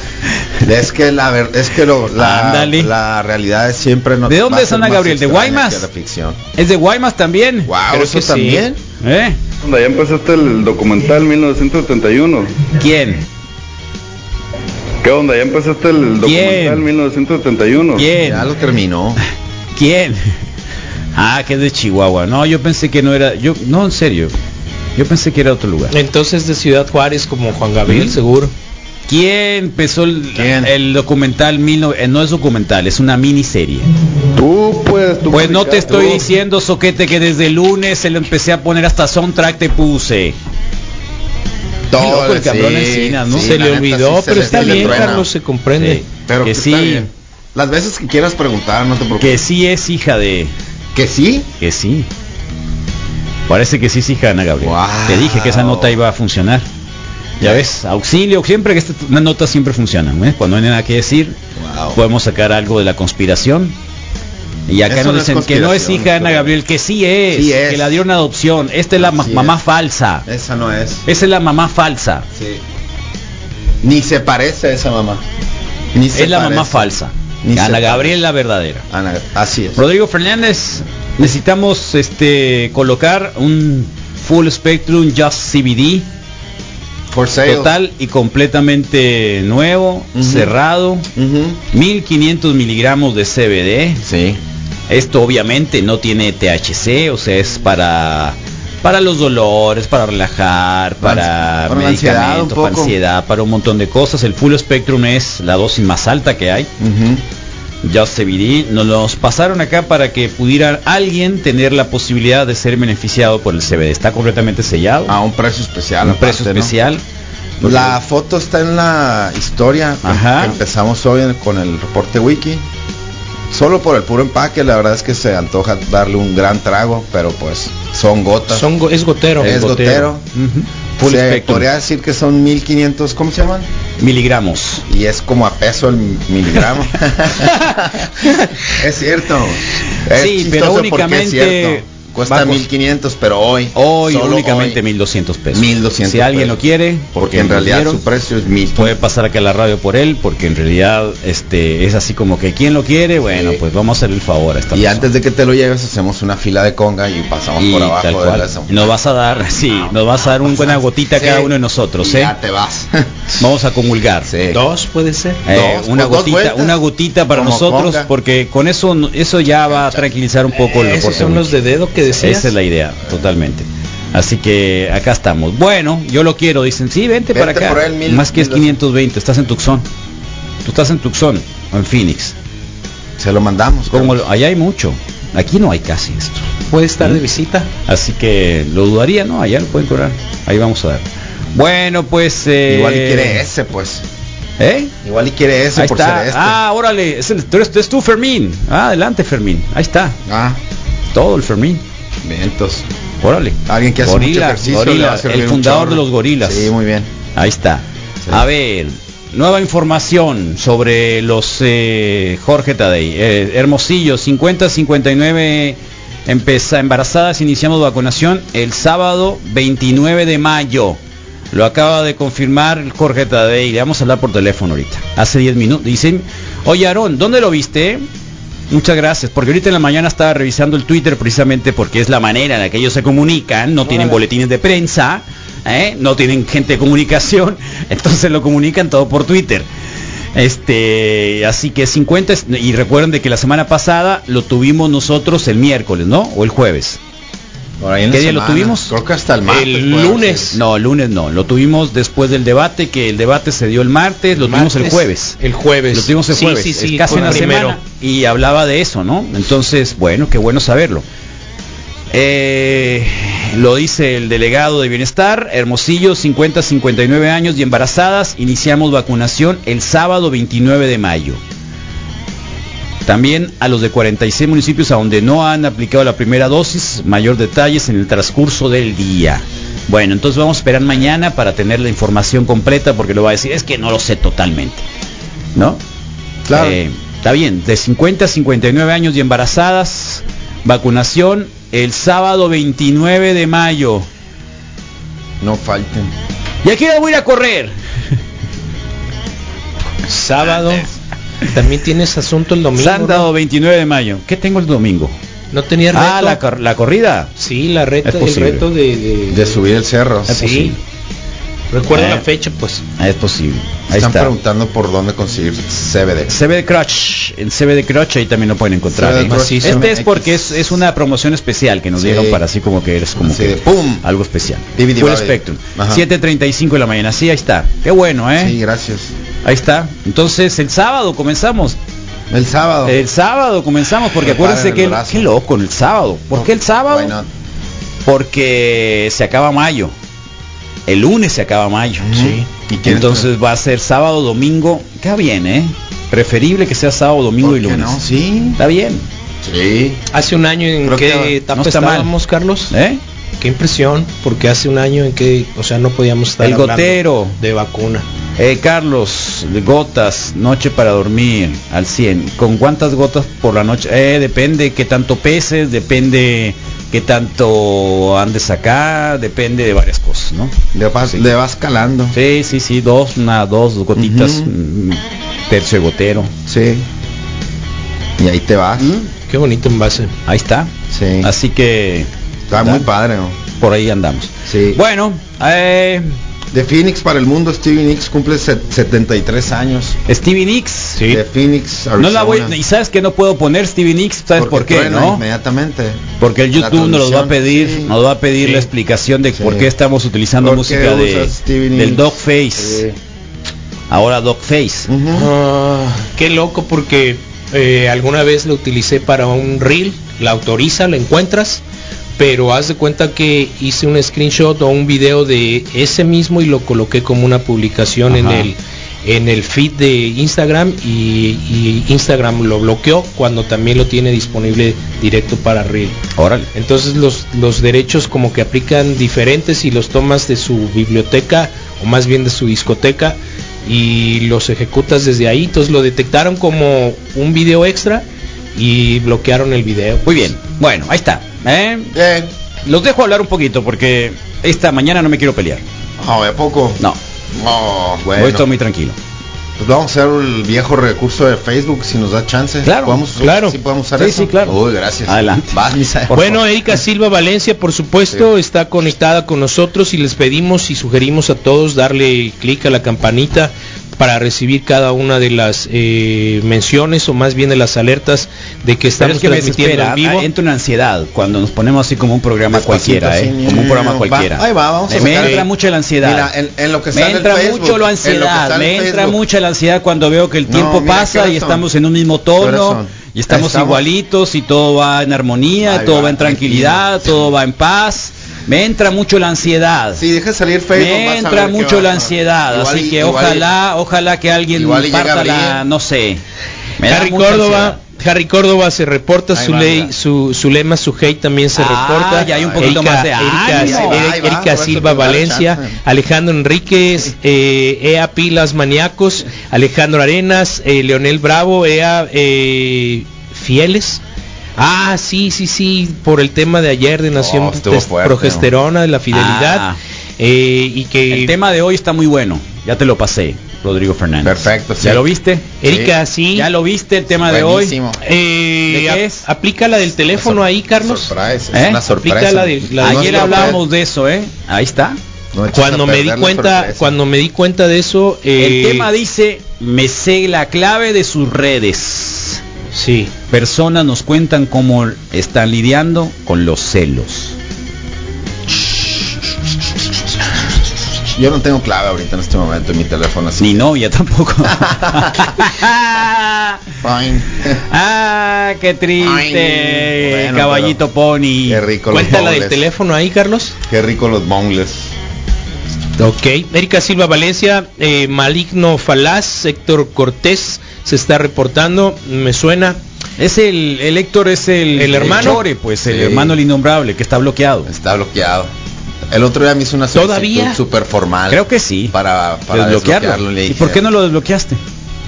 Es que la ver- es que lo- la, la realidad es siempre no ¿De dónde es Ana Gabriel? ¿De Guaymas? la ficción. ¿Es de Guaymas también? Wow, Creo eso que sí. también. ¿Eh? Onda, Ya empezaste el documental 1971. ¿Quién? ¿Qué onda? Ya empezaste el ¿Quién? documental 1971. ¿Quién? Ya lo terminó. [laughs] ¿Quién? Ah, que es de Chihuahua. No, yo pensé que no era. Yo, no, en serio. Yo pensé que era otro lugar. Entonces de Ciudad Juárez como Juan Gabriel, seguro. ¿Quién empezó el, ¿Quién? el documental? mil no, eh, no es documental, es una miniserie. Tú puedes, tú Pues no te estoy tú. diciendo, Soquete, que desde el lunes se lo empecé a poner hasta soundtrack te puse. Todo loco el cabrón Encinas, ¿no? se le olvidó, sí, pero está se bien. Carlos, se comprende. Sí. Pero que que sí. Las veces que quieras preguntar, no te preocupes. Que sí es hija de. ¿Que sí? Que sí. Parece que sí es hija de Ana Gabriel. Wow. Te dije que esa nota iba a funcionar. Ya ves, auxilio, siempre que estas notas siempre funcionan, ¿eh? Cuando no hay nada que decir, Wow. podemos sacar algo de la conspiración. Y acá Eso nos no dicen que no es hija de Ana Gabriel, que sí es, Sí es. que la dieron adopción. Esta es la mamá es. falsa. Esa no es. Esa es la mamá falsa. Sí. Ni se parece a esa mamá. Ni se es la mamá falsa. Ni Ana. Gabriel la verdadera. Ana- así es. Rodrigo Fernández, necesitamos este colocar un full spectrum just CBD For sale. total y completamente nuevo, cerrado, Ujú. 1500 miligramos de CBD. Sí. Esto obviamente no tiene THC, o sea, es para para los dolores, para relajar, para, Para la ansiedad medicamentos, para ansiedad, para un montón de cosas. El full spectrum es la dosis más alta que hay. Just CBD nos los pasaron acá para que pudiera alguien tener la posibilidad de ser beneficiado por el CBD. Está completamente sellado. A un precio especial. un precio especial. La foto está en la historia. Ajá. Empezamos hoy con el reporte wiki. Solo por el puro empaque, la verdad es que se antoja darle un gran trago, pero pues son gotas. Son go- es gotero. es gotero. Se podría decir que son 1500, ¿cómo se llaman? Miligramos. Y es como a peso el miligramo. [laughs] [laughs] es cierto. Es sí, pero porque es únicamente cierto. Cuesta Va a cos- 1500, pero hoy. Hoy únicamente hoy, 1200 pesos. 1200 Si alguien pesos. lo quiere, Porque en realidad dieron, su precio es 1000. puede pasar aquí a la radio por él, porque en realidad este es así como que quien lo quiere, bueno, Sí. pues vamos a hacer el favor a esta Y persona. antes de que te lo lleves, hacemos una fila de conga y pasamos Y por abajo de la nos vas a dar, [laughs] sí, nos vas a dar un buena gotita a Sí. cada uno de nosotros, Y ¿eh? Ya te vas. [laughs] Vamos a comulgar. Sí. Dos puede ser. Eh, Dos, una dos gotita, una gotita para Como nosotros, conga. porque con eso eso ya va a tranquilizar un poco el Esos son los de dedo que decías. Esa es la idea, totalmente. Así que acá estamos. Bueno, yo lo quiero, dicen, sí, vente, para acá. por él, mil- Más que es mil 520, estás en Tucson. Tú estás en Tucson o en Phoenix. Se lo mandamos. Como lo- allá hay mucho. Aquí no hay casi esto. Puede estar ¿Mm? de visita. Así que lo dudaría, ¿no? Allá lo pueden cobrar. Ahí vamos a dar. Bueno, pues eh, Igual y quiere ese, pues. ¿Eh? Igual y quiere ese Ahí por está. ser este. Ah, órale, es, el- tú eres, es tú Fermín. Ah, adelante Fermín. Ahí está. Ah, Todo el Fermín. vientos. Órale. Alguien que hace Gorila, mucho ejercicio. gorila, el un fundador de los gorilas. Sí, muy bien. Ahí está. A ver, nueva información sobre los eh, Jorge Tadei. Eh, Hermosillo, 50-59 empeza, embarazadas, iniciamos vacunación el sábado 29 de mayo. Lo acaba de confirmar el Jorge Tadei. Le vamos a hablar por teléfono ahorita. Hace 10 minutos. Dicen, oye Aarón, ¿dónde lo viste? Muchas gracias, porque ahorita en la mañana estaba revisando el Twitter precisamente porque es la manera en la que ellos se comunican, no tienen boletines de prensa, ¿eh? no tienen gente de comunicación, [laughs] entonces lo comunican todo por Twitter. Este, así que 50 es- y recuerden de que la semana pasada lo tuvimos nosotros el miércoles, ¿no? O el jueves. Por ahí en ¿Qué la día lo tuvimos? Creo que hasta el martes. El lunes. ser. No, lunes no, lo tuvimos después del debate, que el debate se dio el martes, lo tuvimos el jueves. El jueves. Lo tuvimos el Sí, jueves, Sí, sí, es casi una primero. semana y hablaba de eso, ¿no? Entonces, bueno, qué bueno saberlo. Eh, lo dice el delegado de Bienestar, Hermosillo, 50-59 años y embarazadas, iniciamos vacunación el sábado 29 de mayo. También a los de 46 municipios a donde no han aplicado la primera dosis, mayor detalles en el transcurso del día. Bueno, entonces vamos a esperar mañana para tener la información completa porque lo va a decir, es que no lo sé totalmente. ¿No? Claro. Eh, está bien, de 50 a 59 años y embarazadas, vacunación el sábado 29 de mayo. No falten. Y aquí voy a ir a correr. [laughs] Sábado. También tienes asunto el domingo. Sábado 29 de mayo. ¿Qué tengo el domingo? ¿No, ¿No tenía reto? Ah, la, cor- la corrida. Sí, la reta, el reto de... de- De subir el cerro. Es sí. Recuerda Eh. la fecha, pues. Ah, Es posible. Ahí Están está. preguntando por dónde conseguir CBD. CBD Crutch, el CBD Crutch ahí también lo pueden encontrar. ¿eh? Este es porque es, es una promoción especial que nos Sí. dieron para así como que eres como Así que de ¡pum! algo especial. DVD Full. Spectrum. Ajá. 7.35 de la mañana. Sí, ahí está. Qué bueno, ¿eh? Sí, gracias. Ahí está. Entonces, el sábado comenzamos. El sábado. El sábado comenzamos porque acuérdense que el- qué loco el sábado. ¿Por qué el sábado? Why not? Porque se acaba mayo. El lunes se acaba mayo. Sí. ¿Y Entonces va a ser sábado, domingo. Queda bien, ¿eh? Preferible que sea sábado, domingo ¿Por y qué lunes. no? Sí. Está bien. Sí. Hace un año en Creo qué que etapa no está mal. estábamos, Carlos. ¿Eh? Qué impresión, porque hace un año en que, o sea, no podíamos estar El gotero. de vacuna. Eh, Carlos, de gotas, noche para dormir al 100. ¿Con cuántas gotas por la noche? Eh, depende qué tanto peses, depende qué tanto andes acá, depende de varias cosas, ¿no? Le vas, le vas calando. Sí, sí, sí, dos, una, dos gotitas, mm, tercio de gotero. Sí. Y ahí te vas. Qué bonito envase. Ahí está. Sí. Así que Está muy padre, ¿no? por ahí andamos. Sí. Bueno, eh, De Phoenix para el mundo, Stevie Nicks cumple set- 73 años. Stevie Nicks. De Phoenix, No la voy, y sabes que no puedo poner Stevie Nicks, ¿sabes Porque por qué? ¿no? Inmediatamente. Porque el YouTube nos lo va a pedir, sí. nos va a pedir Sí. la explicación de Sí. por qué estamos utilizando ¿Por música qué de, del? Dogface. Sí. Ahora Dogface. Ah, qué loco porque eh, alguna vez la utilicé para un reel, la autoriza, la encuentras, pero haz de cuenta que hice un screenshot o un video de ese mismo y lo coloqué como una publicación en el en el feed de Instagram y, y Instagram lo bloqueó cuando también lo tiene disponible directo para reel. Órale. Entonces los, los derechos como que aplican diferentes y los tomas de su biblioteca o más bien de su discoteca y los ejecutas desde ahí. Entonces lo detectaron como un video extra y bloquearon el video. Muy bien. Bueno, ahí está. ¿eh? Los dejo hablar un poquito porque esta mañana no me quiero pelear. No, ¿a poco? No. No, bueno. Hoy estoy muy tranquilo. Pues vamos a usar el viejo recurso de Facebook si nos da chance. Claro, ¿Podemos, claro. Sí, podemos usar Sí, eso? sí, claro. Uy, gracias. Adelante. Vas. Bueno, Erika Silva Valencia, por supuesto, está conectada con nosotros y les pedimos y sugerimos a todos darle clic a la campanita para recibir cada una de las eh, menciones o más bien de las alertas de que Pero estamos es que me transmitiendo desespera, en vivo. entra una ansiedad cuando nos ponemos así como un programa Despacito, cualquiera, ¿eh? Como un programa va, cualquiera. ahí va, vamos a me sacar- entra mucho la ansiedad. Mira, en, en lo que me entra Facebook, mucho la ansiedad, en me entra mucha la ansiedad cuando veo que el No, tiempo mira, ¿qué pasa y estamos en un mismo ¿Qué horas tono y estamos, Estamos- igualitos y todo va en armonía, Ahí todo va, va en tranquilidad, todo va en paz. Me entra mucho la ansiedad. Si dejas salir Facebook, me entra mucho la ansiedad, Igual así y- que y- ojalá, ojalá que alguien parta la, no sé. Me Harry Córdoba, ansiedad. Harry Córdoba se reporta, Ahí su va, ley, su, su lema, su hate también se Ah, reporta. ya hay un poquito Erika, más de Erika, ánimo. Erika- va, Silva Valencia, chance. Alejandro Enríquez, eh, Ea Pilas Maníacos, Alejandro Arenas, eh, Leonel Bravo, Ea eh, Fieles. Ah, sí, sí, sí, por el tema de ayer de Nación Oh, Test- fuerte, Progesterona, de la fidelidad. Ah. eh, y que El tema de hoy está muy bueno. Ya te lo pasé, Rodrigo Fernández. Perfecto, sí. ¿Ya lo viste? Erika, sí. ¿Ya lo viste el tema Buenísimo. de hoy? Eh, ¿De qué es? Aplica la del teléfono ahí, Carlos. Surprise, ¿Eh? es una sorpresa. Aplica la de- la de- No Ayer es hablábamos de eso, ¿eh? Ahí está. No Cuando me di cuenta, sorpresa. cuando me di cuenta de eso, eh, El tema dice, me sé la clave de sus redes. Sí, Personas nos cuentan cómo están lidiando con los celos. Yo no tengo clave ahorita en este momento en mi teléfono así. Ni novia tampoco. [laughs] Fine. ah, qué triste. Bueno, Caballito pony. Qué rico los cuéntala del teléfono ahí, Carlos. Qué rico los bongles. Ok, Erika Silva Valencia, eh, Maligno Falaz, Héctor Cortés se está reportando, me suena. Es el, el Héctor es el, ¿El hermano? Chore, pues el Sí. hermano el innombrable que está bloqueado. Está bloqueado. El otro día me hizo una ¿Todavía? solicitud súper formal. Creo que sí. Para, para Desbloquearlo. desbloquearlo. Le ¿Y por qué no lo desbloqueaste?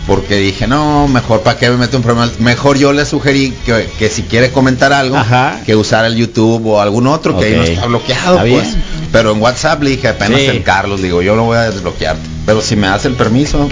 Porque dije, no, mejor para qué me meto un problema. Mejor yo le sugerí que, que si quiere comentar algo, Ajá. que usara el YouTube o algún otro, que ahí no está bloqueado, Está pues. Pero en WhatsApp le dije apenas Sí. en Carlos, digo, yo lo voy a desbloquear. Pero si me hace el permiso.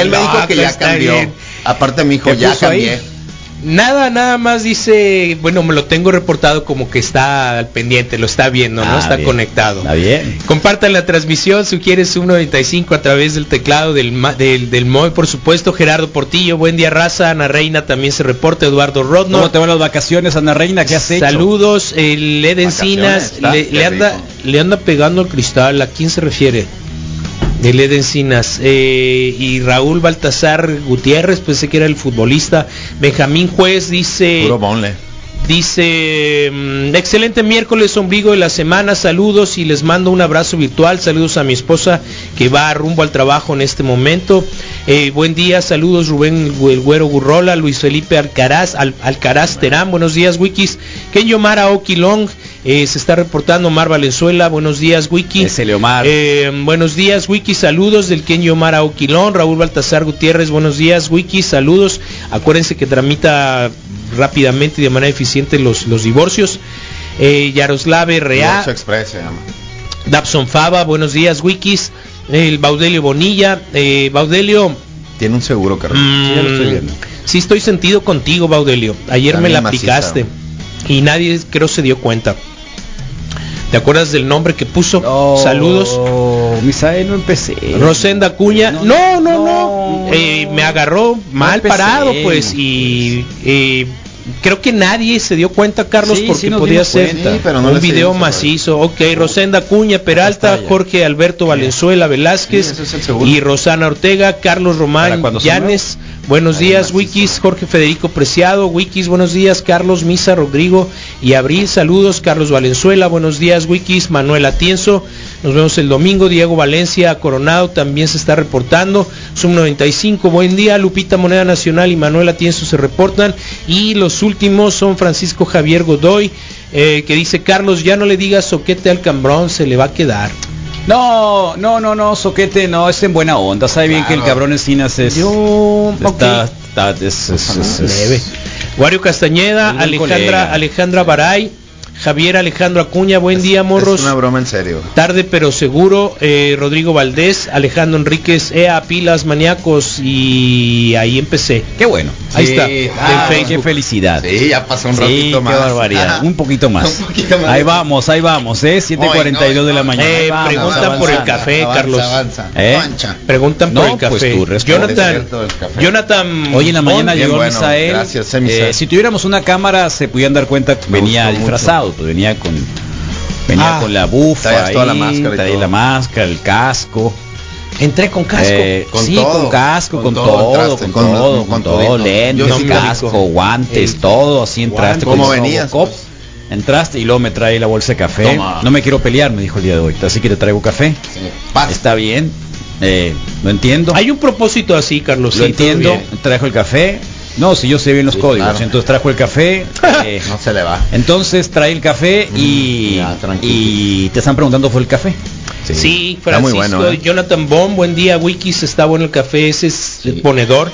Él me dijo que pues ya cambió. bien. Aparte me dijo, ¿Qué ya ahí? cambié. Nada, nada más dice, bueno, me lo tengo reportado como que está al pendiente, lo está viendo, ¿no? Ah, está bien. conectado. Está bien. Compartan la transmisión, sugieres 195 a través del teclado del, del, del MOE, por supuesto, Gerardo Portillo, buen día raza, Ana Reina también se reporta, Eduardo ¿Cómo Rodno. te van las vacaciones, Ana Reina? ¿Qué has hecho? Saludos, el Led Encinas le, le anda, le anda pegando al cristal, ¿a quién se refiere? El Led Encinas eh, y Raúl Baltasar Gutiérrez, pensé que era el futbolista. Benjamín Juez dice... Puro bonle. Dice, mm, excelente miércoles, ombligo de la semana, saludos y les mando un abrazo virtual, saludos a mi esposa que va rumbo al trabajo en este momento. Eh, buen día, saludos Rubén el Güero Gurrola, Luis Felipe Alcaraz, Al- Alcaraz Terán, buenos días Wikis, Ken Yomara Okilong, eh, se está reportando Mar Valenzuela, buenos días Wiki. Es el Omar. Eh, buenos días, Wiki, saludos del Ken Yomara Oquilón, Raúl Baltasar Gutiérrez, buenos días, Wiki, saludos. Acuérdense que tramita rápidamente y de manera eficiente los, los divorcios. Eh, Yaroslave Rea, Express se llama. Dabson Fava, buenos días, Wikis. El Baudelio Bonilla, eh, Baudelio, Tiene un seguro, Carlos. Mm, ya lo estoy viendo. Sí estoy sentido contigo, Baudelio. Ayer También me la maciza. aplicaste y nadie creo se dio cuenta. ¿Te acuerdas del nombre que puso? Oh, Saludos. Misael, no empecé. Rosenda Cuña. No, No, no, no. no, Eh, no. me agarró mal empecé. parado, pues, y eh, creo que nadie se dio cuenta, Carlos, Sí, porque sí podía ser cuenta. Sí, pero no un video seguimos, macizo. Ok, Rosenda Cuña, Peralta. Jorge Alberto Valenzuela Velázquez es y Rosana Ortega, Carlos ¿Para Román Llanes. Buenos días. Wikis, Jorge Federico Preciado, Wikis, buenos días, Carlos Misa, Rodrigo y Abril, saludos, Carlos Valenzuela, buenos días, Wikis, Manuel Atienzo, nos vemos el domingo, Diego Valencia Coronado también se está reportando, Sum 95, buen día, Lupita Moneda Nacional y Manuel Atienzo se reportan, y los últimos son Francisco Javier Godoy, eh, que dice, Carlos, ya no le digas soquete al cambrón, se le va a quedar. No, no, no, no, Soquete, no, es en buena onda. Sabe bien que el cabrón Encinas es. Yo, está, está- es, es- es- es- Leve. Wario Castañeda, Alejandra, colega. Alejandra Baray, Javier Alejandro Acuña, buen día, morros. Es una broma en serio. Tarde pero seguro, eh, Rodrigo Valdés, Alejandro Enríquez, EA, Pilas, Maníacos y ahí empecé. Qué bueno. Ahí Sí, está, ah, en. Qué felicidad. Sí, ya pasó un Sí, ratito qué más. barbaridad. Un poquito más. [laughs] Un poquito más. Ahí vamos, ahí vamos, ¿eh? 7.42 de la mañana. Eh, vamos, preguntan por el café, Avanza, Carlos. avanza. ¿Eh? Mancha. Preguntan por No, el pues café. tú. Jonathan, café. Jonathan, Hoy en la mañana llegó bueno, Misael. gracias, eh, Misael. Si tuviéramos una cámara se podían dar cuenta que venía disfrazado, pues venía con venía Ah, con la bufa, traías toda la ahí, máscara y traía todo. la máscara, el casco. entré con casco. Eh, Con sí, todo, con casco, con, con todo con, todo, con todo, lentes, sí, casco, guantes, El- todo, así entraste ¿Cómo como venías, pues? Entraste y luego me trae la bolsa de café. Toma. No me quiero pelear, me dijo el día de hoy. Así que te traigo café. Sí. Está bien. Eh, lo entiendo. Hay un propósito así, Carlos. Lo sí, todo entiendo, bien. trajo el café. No, si yo sé bien los Sí, códigos, claro. entonces trajo el café. eh, No se le va. entonces trae el café y, Mm, ya, tranquilo. y te están preguntando por el café. Sí, Francisco, muy bueno, ¿eh? Jonathan Bomb, buen día, Wikis, está bueno el café, ese es el ponedor.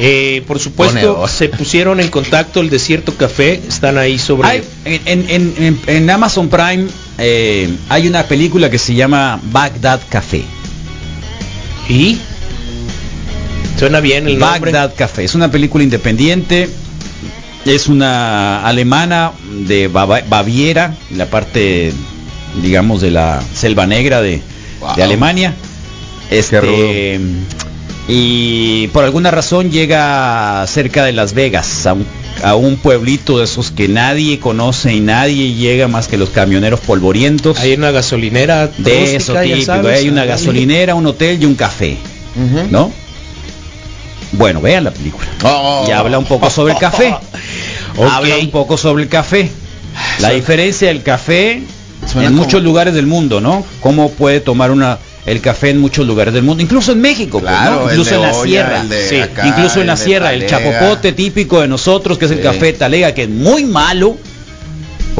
Eh, por supuesto, Ponedor. se pusieron en contacto el Desierto Café, están ahí sobre... Hay- en, en- en- en Amazon Prime eh, hay una película que se llama Bagdad Café. ¿Y? Suena bien el nombre. Bagdad Café. Es una película independiente. Es una alemana de Baviera, la parte, digamos, de la selva negra de, Wow. de Alemania. Este, y por alguna razón llega cerca de Las Vegas, a un, a un pueblito de esos que nadie conoce y nadie llega más que los camioneros polvorientos. Hay una gasolinera de eso típico, sabes, hay una gasolinera, un hotel y un café. ¿no? Bueno, vean la película. Oh. Y habla un poco sobre el café. [laughs] Ok. Habla un poco sobre el café. La diferencia del café Suena en como- muchos lugares del mundo, ¿no? Cómo puede tomar una el café en muchos lugares del mundo, incluso en México, pues, ¿no? incluso en la olla, sierra, Sí, acá, incluso en la el de sierra, el chapopote típico de nosotros, que es el Sí. café talega, que es muy malo,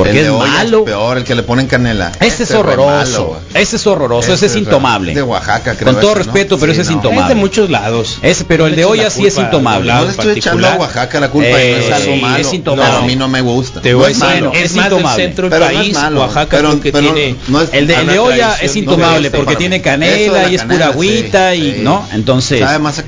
porque El es malo. peor, el que le ponen canela. Ese es horroroso. malo, ese es horroroso, ese, es intomable. De Oaxaca, creo. Con todo ese, ¿no? respeto, pero Sí, ese es intomable. Es de muchos lados. Ese, pero No el de olla la sí es intomable. No le estoy echando a. Oaxaca la culpa, Eh, no es algo malo. es intomable. No, a mí no me gusta. Te voy a No es es, más del intomable. centro del Pero no es país, malo, Oaxaca pero- creo que pero tiene... es- El de, el una de olla es intomable este porque tiene canela la y es pura agüita y no, entonces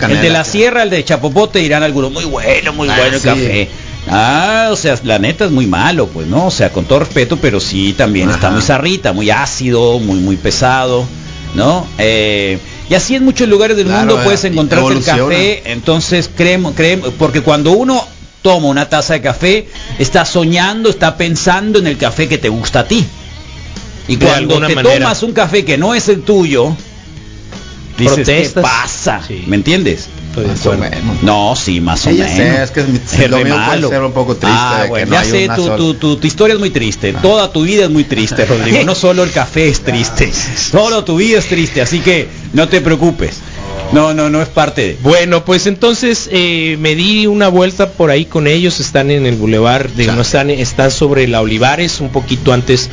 el de la sierra, el de Chapopote dirán algunos muy bueno, muy Ah, bueno el café. Ah, o sea, la neta es muy malo, pues no, o sea, con todo respeto, pero sí también está muy zarrita, muy ácido, muy muy pesado, ¿no? Eh, y así en muchos lugares del Claro, mundo eh, puedes encontrarte el café, entonces creemos, creemos, porque cuando uno toma una taza de café, está soñando, está pensando en el café que te gusta a ti. Y De cuando te manera. tomas un café que no es el tuyo, dices, ¿qué pasa? Sí. ¿Me entiendes? Más o menos. No, sí, más o Sí, menos. sé, es que Es lo mío puede malo. ser un poco triste Ah, bueno, no ya sé, tu, sola. tu, tu, tu historia es muy triste. Toda tu vida es muy triste, Rodrigo. No solo el café es triste. Solo tu vida es triste, así que no te preocupes. No, no, no es parte de... Bueno, pues entonces eh, me di una vuelta por ahí con ellos, están en el bulevar, de, no están, están sobre la Olivares, un poquito antes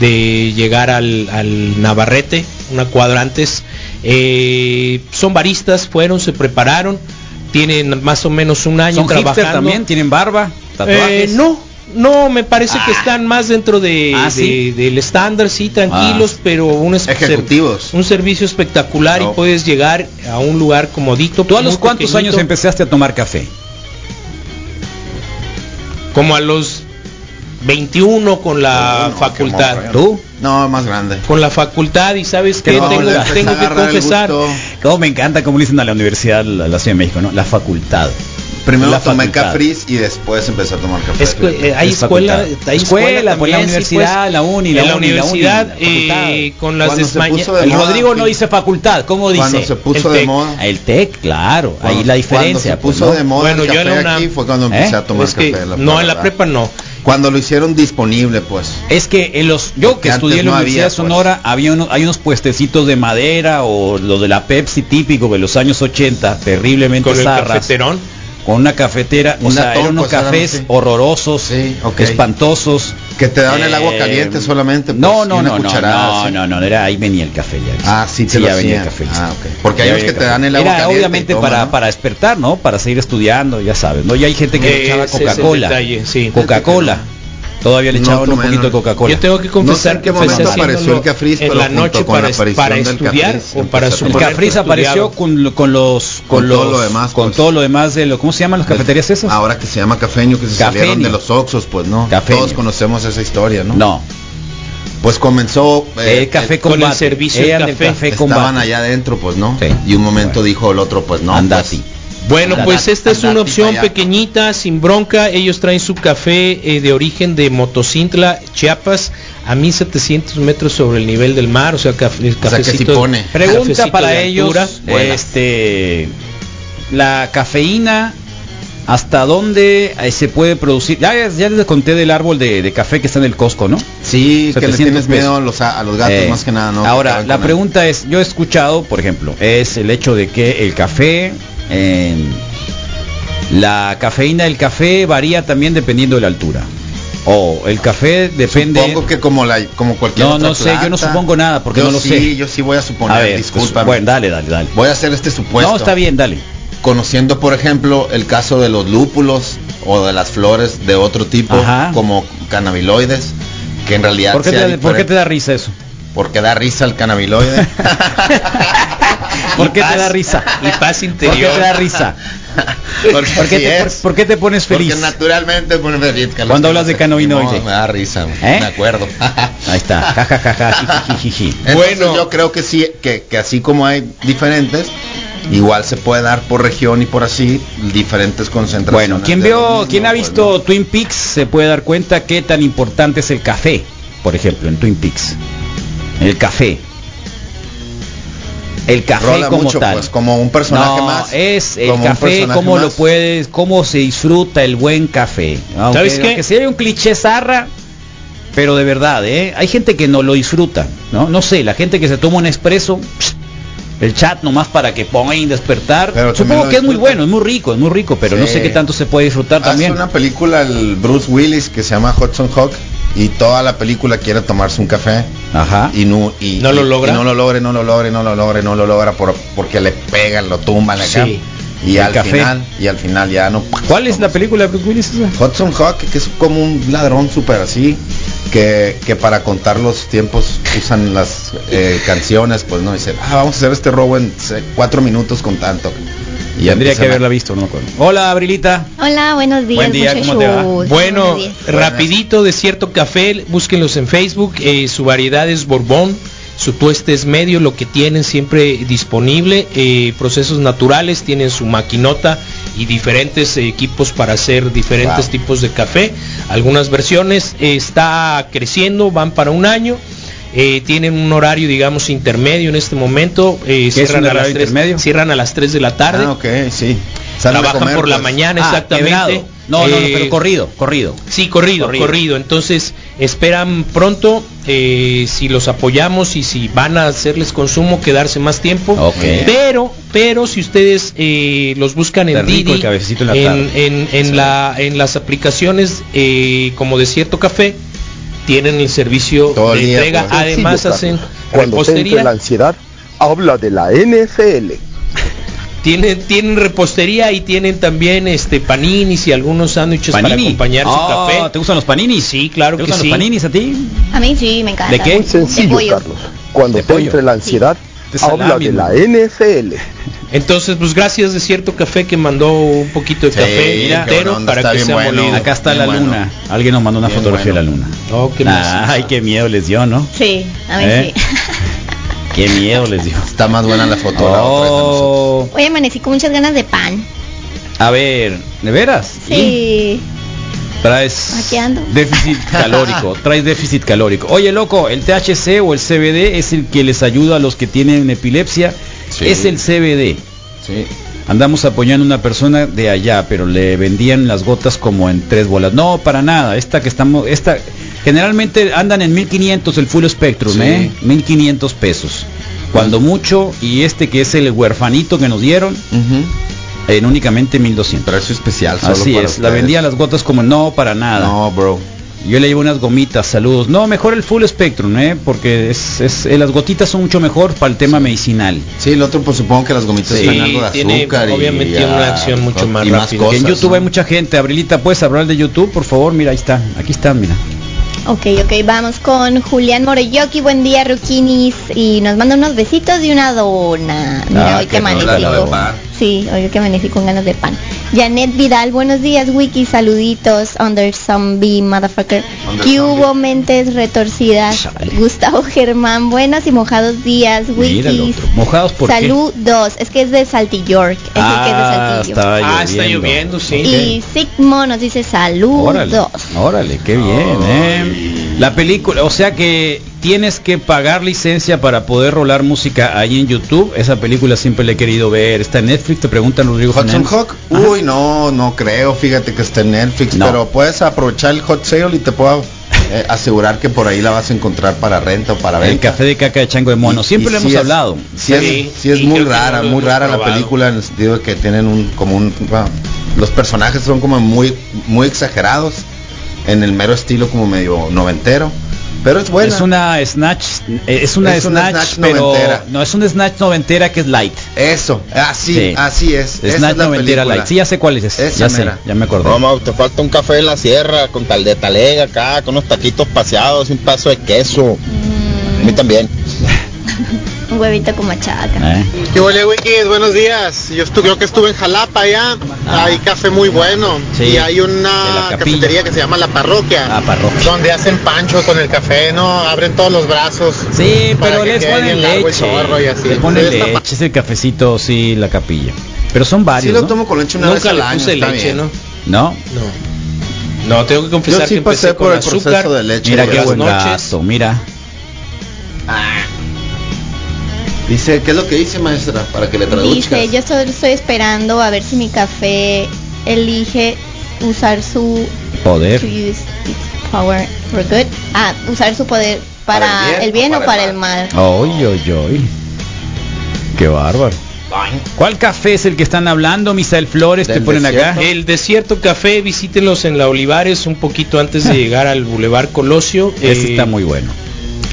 de llegar al, al Navarrete, una cuadra antes. Eh, son baristas, fueron, se prepararon, tienen más o menos un año ¿Son hipster trabajando. también? ¿Tienen barba? ¿Tatuajes? Eh, no, no, me parece que Ah. están más dentro de, Ah, del estándar, sí, tranquilos, Ah. pero un, Ejecutivos. un servicio espectacular No. y puedes llegar a un lugar comodito. ¿Tú a los cuántos pequeñito. años empezaste a tomar café? Como a los 21 con la No, no, facultad. ¿Tú? No, más grande. Con la facultad y sabes que No, tengo, que confesar. Cómo me encanta cómo le dicen a la universidad, la, la Ciudad de México, ¿no? La facultad. Primero La tomé facultad. Capriz y después empecé a tomar café. Eh, hay Es escuela, hay Escuela, pues, la sí, universidad, pues. la uni, la en la uni, la uni, universidad la eh, con las Cuando se desmaña- puso de El moda, Rodrigo no dice facultad, ¿cómo dice? Cuando se puso El de TEC. moda. El TEC, claro, ahí la diferencia. Cuando se puso pues, ¿no? de moda Bueno, el yo la UNAM- aquí fue cuando empecé ¿Eh? a tomar Es que café. la- no, en la prepa no. Cuando lo hicieron disponible, pues. Es que en los, yo Porque que estudié en la no Universidad había, de Sonora, había unos, hay unos puestecitos de madera o lo de la Pepsi típico de los años 80, terriblemente Con el zarras, cafeterón. Con una cafetera, o Un sea, latón, eran unos pues, cafés horrorosos, Sí, espantosos, Que te daban el agua Eh, caliente solamente. pues, No, no, una no, no, cucharada, no, sí. no, no, era ahí venía el café ya. Ah, sí, te lo ya venía el café. Ah. Porque hay Ya unos venía que te dan el agua Era caliente obviamente toma, para, ¿no? para despertar, ¿no? Para seguir estudiando, ya sabes, ¿no? Y hay gente que echaba Coca-Cola. sí. Coca-Cola. Todavía le No echaban un poquito no. de Coca-Cola. Yo tengo que confesar en qué que empecé momento apareció el Cafriz, en pero la noche con la para, para estudiar Cafriz o para a El Cafriz apareció con, con los con, Con todo los lo demás, con pues. todo lo demás de lo ¿cómo se llaman las cafeterías esas? Ahora que se llama cafeño, que se Cafeño. salieron de los Oxos, pues no. Cafeño. Todos conocemos esa historia, ¿no? No, Pues comenzó eh, el café con el servicio Eran del del café. café estaban combate. allá adentro, pues no. Sí. Y un momento dijo el otro, pues no. Andati. pues, Bueno, pues esta es una opción allá. pequeñita, sin bronca. Ellos traen su café eh, de origen de Motocintla, Chiapas, a 1700 metros sobre el nivel del mar. O sea, café, O sea, que sí cafecito- pone. Pregunta cafecito para ellos, este la cafeína hasta dónde eh, se puede producir. Ya, ya les conté del árbol de, de café que está en el Costco, ¿no? Sí, que le 700 tienes miedo a los, a los gatos Eh, más que nada, ¿no? Que Ahora, la él. pregunta es, yo he escuchado, por ejemplo, es el hecho de que el café, eh, la cafeína del café varía también dependiendo de la altura. O el café depende... Supongo que como la como cualquier No, otra no sé, yo no supongo nada, porque Yo no lo sí, sé. yo sí voy a suponer, a ver, pues, bueno, dale, dale, dale. Voy a hacer este supuesto. No, está bien, dale. Conociendo, por ejemplo, el caso de los lúpulos o de las flores de otro tipo, Ajá. como cannabiloides, que en realidad ¿Por qué, sea te, ¿Por qué te da risa eso? Porque da risa el cannabiloide. [laughs] ¿Por qué te da risa? Y paz ¿Por qué interior. te da risa? porque [laughs] ¿Por qué, te, es. por, por qué te pones feliz? Porque naturalmente pone feliz. Carlos, Cuando hablas de cannabinoide. no, me da risa, ¿Eh? me acuerdo. Ahí está. [laughs] Ja, ja, ja, ja. Entonces, Bueno. yo creo que sí, que, que así como hay diferentes, igual se puede dar por región y por así diferentes concentraciones. Bueno, quien vio, mismo, quien ha pues, visto. Twin Peaks se puede dar cuenta qué tan importante es el café, por ejemplo, en Twin Peaks. El café. El café Rola como mucho, tal. pues, como un personaje no, más. es el Como café, cómo lo puedes, cómo se disfruta el buen café. Aunque, ¿Sabes qué? aunque sea un cliché zarra, pero de verdad, ¿eh? Hay gente que no lo disfruta, ¿no? No sé, la gente que se toma un expreso, el chat nomás para que pongan despertar. Pero también Supongo que es muy bueno, es muy rico, es muy rico, pero no sé qué tanto se puede disfrutar Hace también. una película el Bruce Willis que se llama Hudson Hawk y toda la película quiere tomarse un café Ajá. y no y ¿No lo logra? y no lo logra, no lo logra, no lo logra, no lo logra por, porque le pegan, lo tumban acá. Sí. Y El al café. final y al final ya no. ¿Cuál es la película de Bruce Willis? Hudson Hawk que es como un ladrón súper así que, que para contar los tiempos usan las eh, canciones, pues no dicen, ah, vamos a hacer este robo en se- cuatro minutos con tanto. Y Tendría que haberla visto, no me acuerdo. Hola, Abrilita. Hola, buenos días, Buen día, ¿cómo te va? Bueno, rapidito, Desierto Café, búsquenlos en Facebook, eh, su variedad es Borbón, su tueste es medio, lo que tienen siempre disponible, eh, procesos naturales, tienen su maquinota y diferentes eh, equipos para hacer diferentes Wow. tipos de café, algunas versiones, eh, está creciendo, van para un año. eh, tienen un horario digamos intermedio en este momento eh, cierran, a las horario 3, intermedio? cierran a las 3 de la tarde Ah, ok, sí. Trabajan comer, por la pues. mañana Ah, exactamente. No, no, no, Eh, pero corrido, corrido. Sí, corrido, Corrido. corrido, Entonces, esperan pronto, eh, si los apoyamos y si van a hacerles consumo, quedarse más tiempo. Ok. Pero, pero si ustedes eh, los buscan en Didi, en la en, en- en Sí. la, en las aplicaciones eh, como Desierto Café, tienen el servicio Todo de día, entrega. pues. Además hacen. Cuando te entre repostería. la ansiedad, habla de la NFL. Tienen, tienen repostería y tienen también este paninis y algunos sándwiches para acompañar su Ah, café. ¿Te gustan los paninis? Sí, claro ¿Te que gustan sí. los paninis a ti? A mí sí, me encanta. ¿De qué? Muy sencillo. Carlos. Cuando De te pollo. entre la ansiedad, De habla de la. NFL. Entonces, pues gracias de cierto café que mandó un poquito de Sí, café entero onda, para que sea bueno. molido. Acá está Bien la bueno. luna. Alguien nos mandó una Bien fotografía bueno. de la luna. Oh, qué Nah, ay, qué miedo les dio, ¿no? Sí, a mí ¿Eh? sí. [laughs] Qué miedo les dio. Está más buena la foto. la. Oh, Hoy amanecí con muchas ganas de pan. a ver, ¿de veras? Sí. Traes Aquí ando. déficit [laughs] calórico, traes déficit calórico. Oye, loco, el THC o el CBD es el que les ayuda a los que tienen epilepsia. Sí. Es el CBD. Sí. Andamos apoyando a una persona de allá, pero le vendían las gotas como en tres bolas. No, para nada. Esta que estamos, esta generalmente andan en 1500 el full spectrum, Sí. ¿eh? 1500 pesos. Cuando mucho y este que es el huerfanito que nos dieron Ujú. en únicamente 1200. Precio especial. solo Así para es, la vendían las gotas como no para nada. No, bro. Yo le llevo unas gomitas, saludos. No, mejor el full spectrum, ¿eh? Porque es, es- eh, las gotitas son mucho mejor para el tema medicinal. Sí, el otro pues supongo que las gomitas Sí, tienen algo de tiene, azúcar y obviamente, ya, una acción mucho más y rápida. cosas, en YouTube ¿no? hay mucha gente. Abrilita, ¿puedes hablar de YouTube, por favor? Mira, ahí está. Aquí están, mira. Ok, ok, vamos con Julián Moreyoki, buen día, Ruquinis, y nos manda unos besitos y una dona. Mira, Ah, hoy Sí, hoy que amanecí con ganas de pan. Janet Vidal, buenos días, Wiki, saluditos, under zombie, motherfucker. Under Que zombie. hubo mentes retorcidas. Gustavo Germán, buenos y mojados días, Mira el Wikis. otro. ¿Mojados por qué? Saludos, es que es de Saltillork, es el que es de Ah, Saltillo. Ah, está lloviendo, sí. Y Sigmo nos dice saludos. Órale, órale, qué bien, ¿eh? La película, o sea que tienes que pagar licencia para poder rolar música ahí en YouTube. Esa película siempre la he querido ver. Está en Netflix, te preguntan Rodrigo Hudson. Hawk, uy, no, no creo, fíjate que está en Netflix, No. pero puedes aprovechar el hot sale y te puedo eh, asegurar que por ahí la vas a encontrar para renta o para El venta. café de caca de chango de mono. Y- Siempre y lo hemos es- hablado. Sí, es, Sí, sí es muy rara, muy rara la película en el sentido de que tienen un como un bueno, los personajes son como muy muy exagerados en el mero estilo como medio noventero, pero es buena. Es una snatch, eh, es una Es una snatch, pero noventera. no es una snatch noventera que es light. Eso, así, Sí. así es. Esa Snatch es la noventera película. light. Sí, ya sé cuál es. Esa ya sé, ya me acordé. No, Mau, te falta un café en la sierra con tal de talega acá, con unos taquitos paseados y un paso de queso. A mí también. [laughs] Un huevito con machaca. Eh. ¿Qué huele, Wikis? Buenos días. Yo creo que estuve en Jalapa ya. Hay café muy bueno. Sí, Y hay una la cafetería que se llama La Parroquia. Ah, parroquia. Donde hacen pancho con el café, ¿no? Abren todos los brazos. Sí, para pero que les quede ponen leche. chorro y así. Le ponen Sí, leche, es el cafecito, sí, la capilla. Pero son Sí varios, lo ¿no? tomo con leche una Nunca vez al le año, puse está leche, bien. ¿no? ¿No? No. No, tengo que confesar Yo sí que empecé pasé por con el azúcar. proceso de leche. Mira por qué las buen noches. gasto, mira. Dice, ¿qué es lo que dice maestra? Para que le traduzcas. Dice, yo solo estoy esperando a ver si mi café elige usar su Poder. power for good. Ah, usar su poder para, ¿Para el bien, o para el mal. Ay, ay, ay. Qué bárbaro. ¿Cuál café es el que están hablando, Misael Flores? Te ponen acá. El Desierto Café, visítenlos en la Olivares un poquito antes de [laughs] llegar al Boulevard Colosio. Ese Eh, está muy bueno.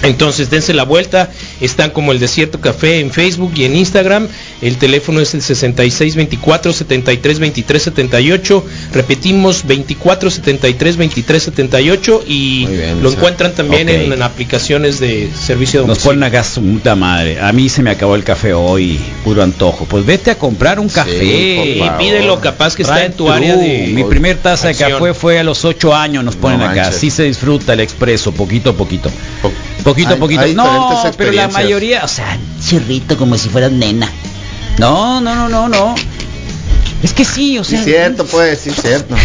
Entonces dense la vuelta, están como el Desierto Café en Facebook y en Instagram. El teléfono es el 6624 73 23 78. Repetimos 24 73 23 78 y bien, lo encuentran también en, en aplicaciones de servicio de Nos ponen acá su puta madre. A mí se me acabó el café hoy, puro antojo. Pues vete a comprar un café. y pídelo, capaz que está en tu área de Mi primer taza de café fue a los 8 años, nos ponen No acá. manches. Así se disfruta el expreso, poquito a poquito. Po- Poquito a poquito. hay no, pero la experiencias. mayoría, o sea, chirrito como si fueras nena. No, no, no, no, no. Es que sí, o Sí, sea. cierto, pues, sí, cierto.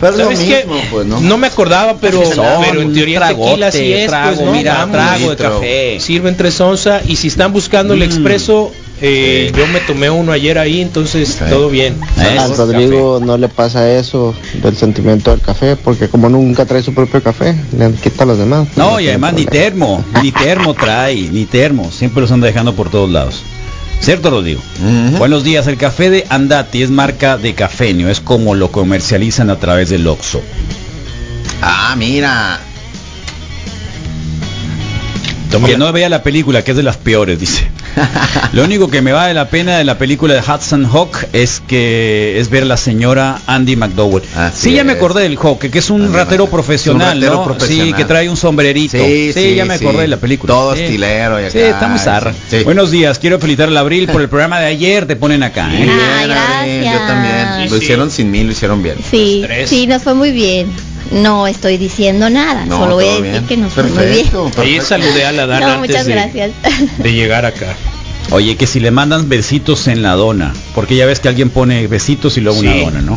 Pero es lo mismo, pues, ¿no? me acordaba, pero, Son pero en teoría el tequila tragote, sí es, trago, pues, ¿no? mira, Vamos. trago de café. Sirven tres onzas y si están buscando el Mm. expreso, eh, yo me tomé uno ayer ahí, entonces todo bien. ¿Eh? Al Rodrigo no le pasa eso del sentimiento del café, porque como nunca trae su propio café, le quita a los demás. No, y además ni termo, ni termo trae, ni termo. Siempre los anda dejando por todos lados. ¿Cierto, Rodrigo? Ujú. Buenos días. El café de Andati es marca de cafeño. Es como lo comercializan a través del Oxxo. Ah, mira. Que no vea la película, que es de las peores, dice. Lo único que me vale la pena de la película de Hudson Hawk es que es ver a la señora Andy McDowell. Así sí, ya me acordé del Hawk, que es un Andy ratero profesional, es un ratero ¿no? profesional. Sí, que trae un sombrerito. Sí, sí, ya me acordé de la película. Todo Sí. estilero y acá. Sí, está muy zarra. Sí. Buenos días, quiero felicitar al Abril por el programa de ayer, te ponen acá, ¿eh? Ah, Abril. Yo también. Sí, lo sí. hicieron sin mí, lo hicieron bien. Sí, sí, nos fue muy bien. No estoy diciendo nada, No, solo voy a decir bien. que nos fue muy bien. Perfecto, perfecto. saludé a la Dana No, antes muchas de, gracias. de llegar acá. Oye, que si le mandan besitos en la dona, porque ya ves que alguien pone besitos y luego una Sí. dona, ¿no?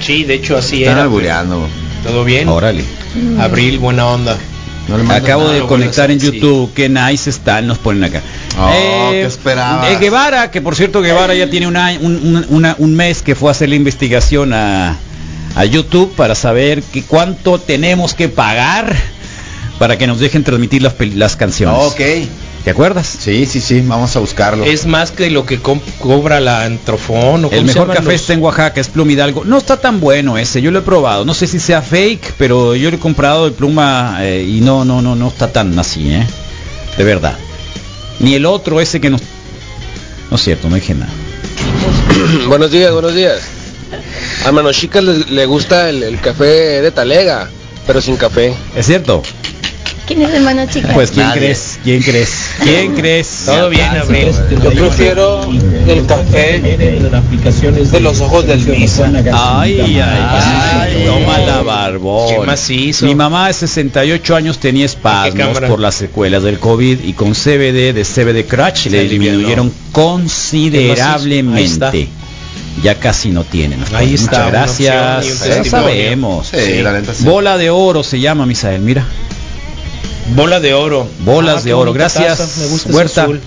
Sí, de hecho así Están era. albureando. Todo bien. Órale. Abril, buena onda. No Acabo nada. de conectar en sí. YouTube, qué nice están, nos ponen acá. Oh, ¿qué esperabas? eh, Guevara, que por cierto Guevara ya tiene una- un, un- una- un mes que fue a hacer la investigación a, a YouTube para saber que cuánto tenemos que pagar para que nos dejen transmitir las, las canciones. Ok. ¿Te acuerdas? Sí, sí, sí, vamos a buscarlo. Es más que lo que cobra la Antrofón o El mejor café los- está en Oaxaca, es Pluma Hidalgo. No está tan bueno ese, yo lo he probado. No sé si sea fake, pero yo lo he comprado de Pluma eh, y no, no, no, no está tan así, ¿eh? De verdad. Ni el otro, ese que no... No es cierto, no dije nada. [clears throat] buenos días, buenos días. A Manochica le, le gusta el, el café de Talega, pero sin café. ¿Es cierto? ¿Quién es hermano chica? Pues ¿quién crees? ¿Quién crees? ¿Quién crees? Todo bien, Abril. Yo prefiero el café de los ojos del Misa. Ay, ay, ay, toma la barbón. Qué. Mi mamá de 68 años tenía espasmos por las secuelas del COVID y con CBD de CBD Crutch le disminuyeron considerablemente. Ya casi no tienen. Ahí está, Muchas gracias. sabemos. Sí, la neta sí. Bola de oro se llama, Misael, mira. Bola de oro. Bolas Ah, de oro. Gracias, taza, Me gusta Huerta. azul.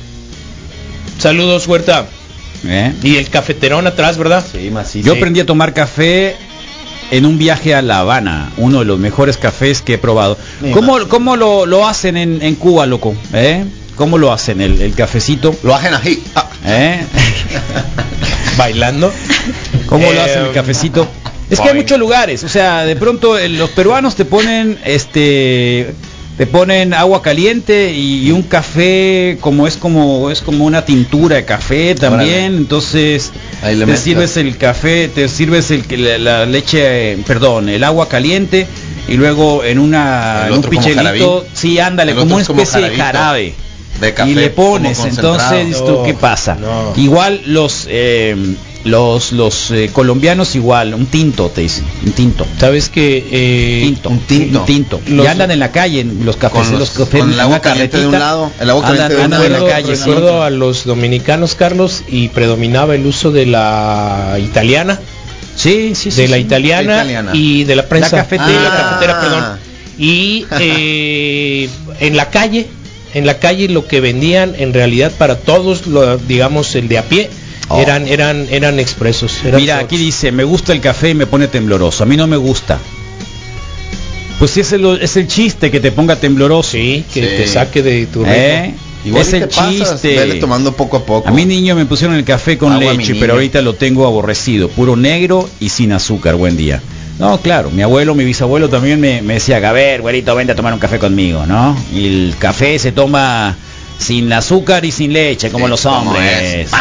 Saludos, Huerta. ¿Eh? Y el cafeterón atrás, ¿verdad? Sí, macizo. Yo aprendí a tomar café en un viaje a La Habana, uno de los mejores cafés que he probado. Me ¿Cómo, cómo lo, lo hacen en, en Cuba, loco? ¿Eh? ¿Cómo lo hacen el, el cafecito? Lo hacen así. Ah, ¿Eh? [laughs] Bailando. ¿Cómo lo Eh, hacen el cafecito? Es que hay muchos lugares, o sea, de pronto eh, los peruanos te ponen este te ponen agua caliente y, y un café como es como es como una tintura de café también, Órale. entonces Ahí le te sirves el café, te sirves el, la, la leche, eh, perdón, el agua caliente y luego en una El en un pichelito, sí, ándale, El como una como especie de jarabe. de café y le pones entonces tú, qué pasa no. igual los eh, los los eh, colombianos igual un tinto te dicen un tinto Sabes que eh, tinto un tinto. un tinto Los- y andan en la calle en los cafés Con los- los cafés con el agua caliente de un lado, el agua caliente andan, de un andan en la lado. calle sí. recuerdo a los dominicanos, Carlos, y predominaba el uso de la italiana, sí sí sí de la sí. italiana, italiana. y de la prensa. La cafetera. de la cafetera, Ah. perdón. Y eh, en la calle, en la calle lo que vendían en realidad para todos, lo, digamos el de a pie, Oh. eran eran eran expresos. eran Mira, aquí dice, me gusta el café y me pone tembloroso. A mí no me gusta. Pues sí, es el, es el chiste que te ponga tembloroso. Sí, que Sí. te saque de tu ritmo. ¿Eh? Igual es el vele chiste. tomando poco a poco. A mi niño me pusieron el café con Agua, leche, pero ahorita lo tengo aborrecido, puro negro y sin azúcar. Buen día. No, claro, mi abuelo, mi bisabuelo también me, me decía, a ver, güerito, vente a tomar un café conmigo, ¿no? Y el café se toma sin azúcar y sin leche, como Sí, los hombres. es.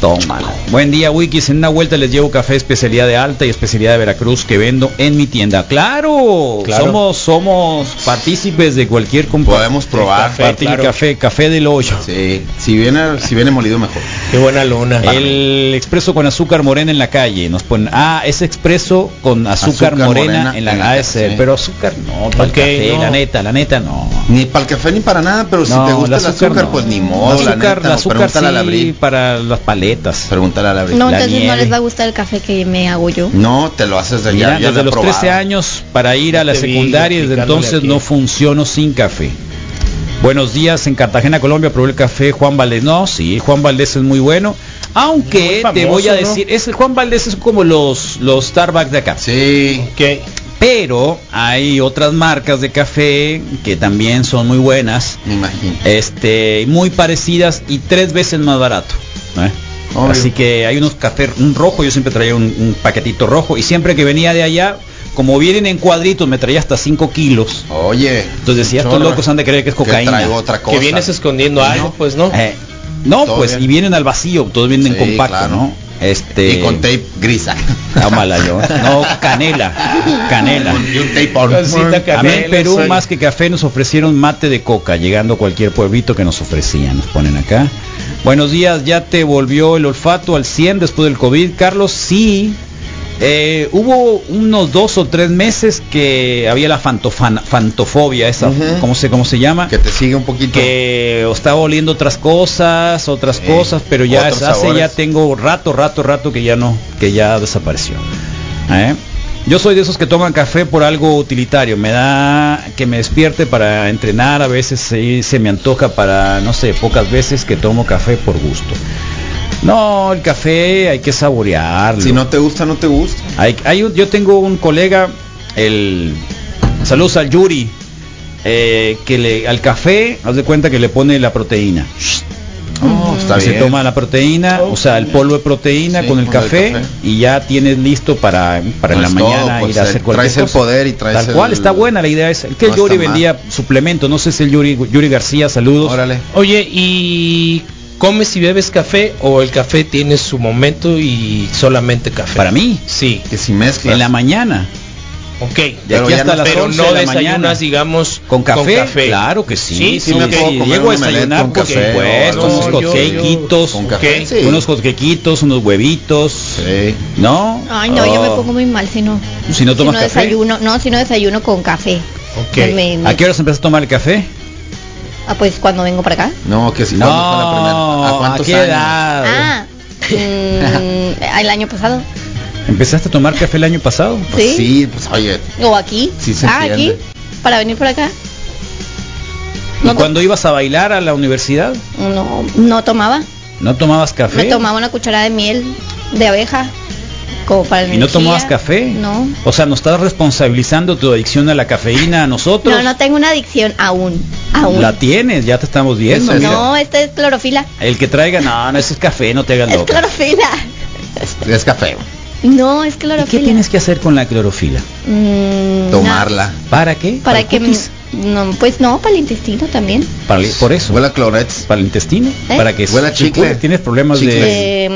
Tómalo. Buen día, Wikis. En una vuelta les llevo café especialidad de alta y especialidad de Veracruz que vendo en mi tienda. Claro, Claro. somos somos partícipes de cualquier Podemos probar. café, claro. café, café del hoyo. Sí, si viene, si viene molido mejor. Qué buena luna. El expreso con azúcar morena en la calle. Nos ponen, ah, es expreso con azúcar, Azúcar morena, morena en la la ah, calle, ese, sí. pero azúcar no, para el Ok, café, no. la neta, la neta no. Ni para el café ni para nada, pero si te gusta el azúcar, no. pues ni modo, la azúcar, neta. el o azúcar a la sí, para las paletas. Pregúntale a la. No, La entonces no les va a gustar el café que me hago yo. No, te lo haces de Mira, ya, ya lo desde los probado. 13 años para ir a la secundaria y desde entonces aquí. no funciono sin café. Buenos días, en Cartagena, Colombia, probé el café Juan Valdés. No, sí, Juan Valdés es muy bueno. Aunque Muy te voy a ¿no? decir, es Juan Valdés es como los, los Starbucks de acá. Sí, Ok. Pero hay otras marcas de café que también son muy buenas, me imagino. este, muy parecidas y tres veces más barato. ¿eh? Obvio. Así que hay unos cafés, un rojo, yo siempre traía un, un paquetito rojo y siempre que venía de allá, como vienen en cuadritos, me traía hasta 5 kilos. Oye. Entonces decía, estos locos han de creer que es que cocaína. traigo otra cosa. Que vienes escondiendo algo, pues no. Eh, no, Todo pues, bien. y vienen al vacío, todos vienen Sí, compacto, claro. ¿no? Este, Y con tape grisa. [laughs] tómala yo. No, canela, canela. y un tape on. Cosita A mí en Perú soy- más que café nos ofrecieron mate de coca, llegando a cualquier pueblito que nos ofrecían, nos ponen acá. Buenos días, ¿ya te volvió el olfato al 100 después del COVID? Carlos, sí. Eh, hubo unos dos o tres meses que había la fantofan- fantofobia, esa, Ujú. ¿cómo, se, ¿cómo se llama? Que te sigue un poquito. que estaba oliendo otras cosas, otras Sí, cosas, pero ya hace sabores. ya tengo rato, rato, rato que ya no, que ya desapareció. ¿Eh? Yo soy de esos que toman café por algo utilitario, me da que me despierte para entrenar, a veces se me antoja para, no sé, pocas veces que tomo café por gusto. No, el café hay que saborearlo. Si no te gusta, no te gusta. Hay, hay un- yo tengo un colega, el saludos al Yuri, eh, que le, al café, haz de cuenta que le pone la proteína. Oh, está se toma la proteína, o sea, el polvo de proteína Sí, con el el café, café. y ya tienes listo para, para en No la es todo, mañana pues, ir a hacer el- cualquier traes el cosa. poder y traes Tal cual, el- está buena la idea esa. Que No el Yuri vendía suplemento, no sé si el Yuri, Yuri García, saludos. Órale. Oye, ¿y comes y bebes café o el café tiene su momento y solamente café? Para mí, Sí, Que si mezclas. en la mañana. Ok. De Pero ya hasta no- las Pero 11 no de la desayunas, mañana. digamos, ¿Con café? Claro que sí. Sí, sí, sí, me puedo- comer Llego a desayunar con por café, supuesto, unos hotcakequitos, Con café, Ok. sí. unos hotcakequitos, unos huevitos, Sí. ¿no? Ay, no, yo me Oh, pongo muy mal si no. Si no Si tomas no café. desayuno, no, si no desayuno con café. Ok. Me- me- ¿A qué horas empiezas a tomar el café? ah, pues cuando vengo para acá. No, que si No, fue la primera. ¿A ¿a cuántos qué años? edad? Ah, [laughs] mm, el año pasado. ¿Empezaste a tomar café el año pasado? Pues ¿Sí? sí, pues oye, O aquí. Sí se ah, aquí. Para venir por acá. ¿Y No cuando ibas a bailar a la universidad? No, no tomaba. ¿No tomabas café? Me tomaba una cucharada de miel de abeja. Como para ¿Y no tomabas café? No. O sea, ¿nos estás responsabilizando tu adicción a la cafeína a nosotros? No, no tengo una adicción aún. Aún. La tienes, ya te estamos viendo. Es mira. no, este es clorofila. El que traiga, no, no, ese es café, no te hagas Es loca. clorofila. es café. No, es ¿Y clorofila. qué tienes que hacer con la clorofila? Mm, Tomarla. ¿Para qué? para el que cookies? no, pues no, para el intestino también. Para el- por eso. Huele a clorets. Para el intestino. ¿Eh? Para que Huele a chicle. Tienes problemas Chicle. de. Eh,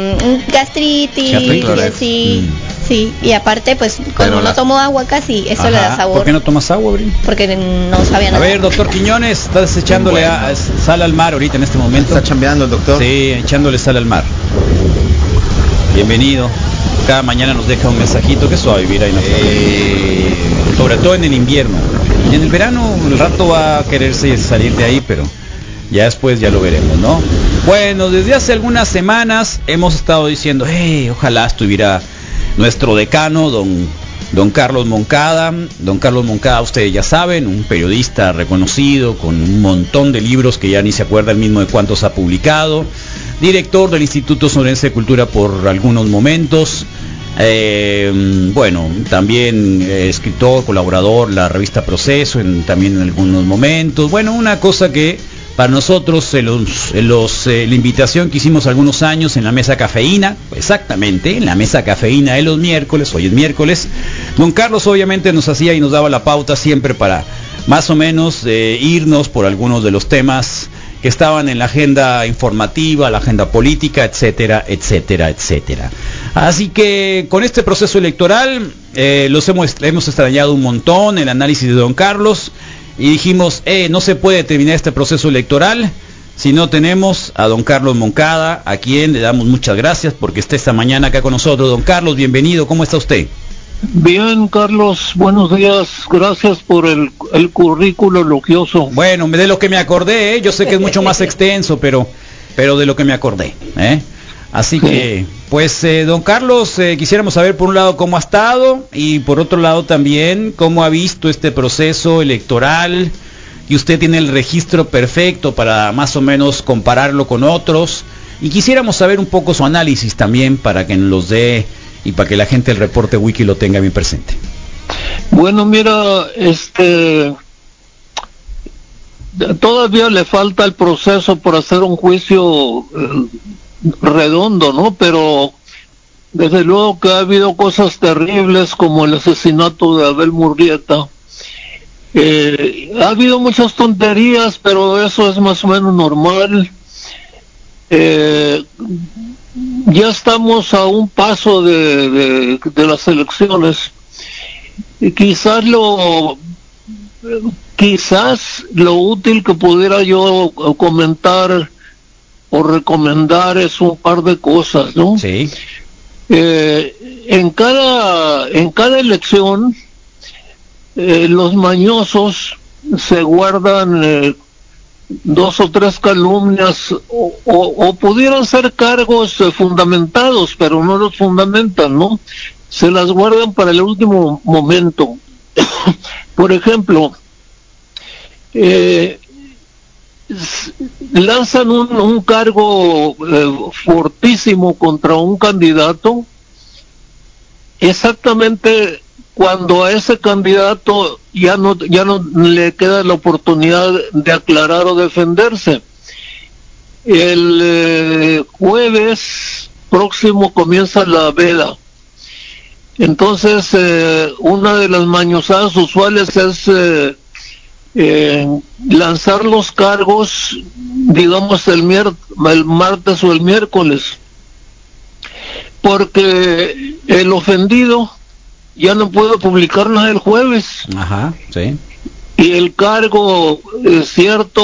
mm, gastritis, y así. Mm. Sí, y aparte, pues cuando no la- tomo agua casi, eso le da sabor. ¿Por qué no tomas agua, Brin? Porque no sabía A nada. ver, doctor Quiñones, estás echándole Bueno. a, a- sal al mar ahorita en este momento. Está chambeando el doctor. Sí, echándole sal al mar. Bienvenido. Cada mañana nos deja un mensajito que suave vivir ahí. Eh. Sobre todo en el invierno. Y en el verano el rato va a quererse salir de ahí, pero ya después ya lo veremos, ¿no? Bueno, desde hace algunas semanas hemos estado diciendo, hey, ojalá estuviera nuestro decano, don, don Carlos Moncada. Don Carlos Moncada, ustedes ya saben, un periodista reconocido con un montón de libros que ya ni se acuerda el mismo de cuántos ha publicado. Director del Instituto Sonorense de Cultura por algunos momentos. Eh, bueno, también eh, escritor, colaborador, la revista Proceso, también en algunos momentos. Bueno, una cosa que para nosotros, eh, la invitación que hicimos algunos años en la mesa cafeína, exactamente, en la mesa cafeína de los miércoles, hoy es miércoles, don Carlos obviamente nos hacía y nos daba la pauta siempre para más o menos irnos por algunos de los temas que estaban en la agenda informativa, la agenda política, etcétera, etcétera, etcétera. Así que con este proceso electoral eh, los hemos, extrañado un montón, el análisis de don Carlos, y dijimos, eh, no se puede terminar este proceso electoral si no tenemos a don Carlos Moncada, a quien le damos muchas gracias porque está esta mañana acá con nosotros. Don Carlos, bienvenido, ¿cómo está usted? Bien, Carlos, buenos días. Gracias por el, el currículo elogioso. Bueno, de lo que me acordé, ¿eh? yo sé que es mucho más [laughs] extenso, pero, pero de lo que me acordé. ¿eh? Así que, pues, eh, don Carlos, eh, quisiéramos saber por un lado cómo ha estado y por otro lado también cómo ha visto este proceso electoral y usted tiene el registro perfecto para más o menos compararlo con otros y quisiéramos saber un poco su análisis también para que nos dé y para que la gente del reporte wiki lo tenga bien presente. Bueno, mira, este todavía le falta el proceso por hacer un juicio eh, redondo, ¿no? Pero desde luego que ha habido cosas terribles como el asesinato de Abel Murrieta. Eh, ha habido muchas tonterías, pero eso es más o menos normal. Eh, ya estamos a un paso de, de, de las elecciones y quizás lo quizás lo útil que pudiera yo comentar o recomendar es un par de cosas, ¿no? Sí. Eh, en cada en cada elección eh, los mañosos se guardan dos o tres calumnias o, pudieran ser cargos eh, fundamentados, pero no los fundamentan, ¿no? Se las guardan para el último momento. [coughs] Por ejemplo, eh, lanzan un, un cargo eh, fortísimo contra un candidato exactamente cuando a ese candidato ya no ya no le queda la oportunidad de aclarar o defenderse. El eh, jueves próximo comienza la veda. Entonces, eh, una de las mañosadas usuales es eh, lanzar los cargos, digamos, el, mier- el martes o el miércoles, porque el ofendido ya no puede publicar nada el jueves Ajá, sí. y el cargo eh, cierto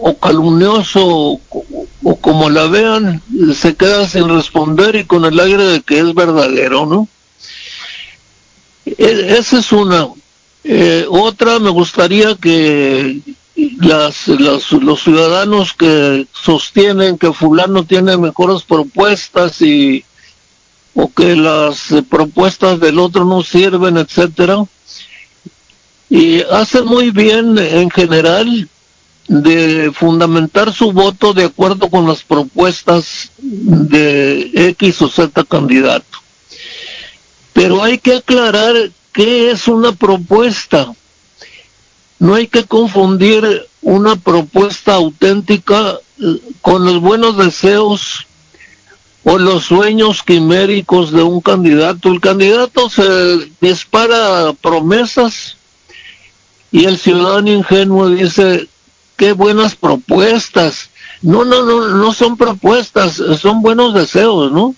o calumnioso o, o como la vean se queda sin responder y con el aire de que es verdadero, ¿no? E- esa es una. Eh, otra, me gustaría que las, las- los ciudadanos que sostienen que fulano tiene mejores propuestas y o que las propuestas del otro no sirven, etcétera, y hacen muy bien en general de fundamentar su voto de acuerdo con las propuestas de X o Z candidato. Pero hay que aclarar qué es una propuesta. No hay que confundir una propuesta auténtica eh, con los buenos deseos o los sueños quiméricos de un candidato. El candidato se dispara promesas y el ciudadano ingenuo dice, qué buenas propuestas. No, no, no, no son propuestas, son buenos deseos, ¿no?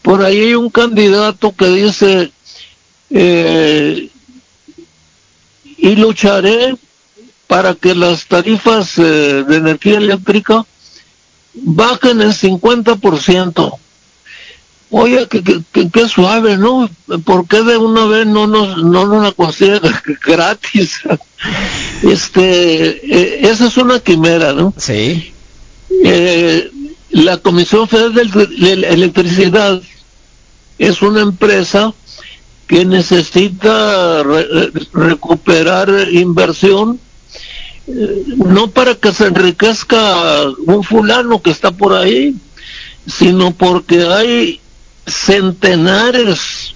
Por ahí hay un candidato que dice, eh, y lucharé para que las tarifas eh, de energía eléctrica bajen el 50%. Oye, que, que, que- que suave, ¿no? ¿Por qué de una vez no nos, no nos la consigue [laughs] gratis? [laughs] este, eh, esa es una quimera, ¿no? Sí. Eh, la Comisión Federal de Electri- de Electricidad es una empresa que necesita re- recuperar inversión no para que se enriquezca un fulano que está por ahí, sino porque hay centenares,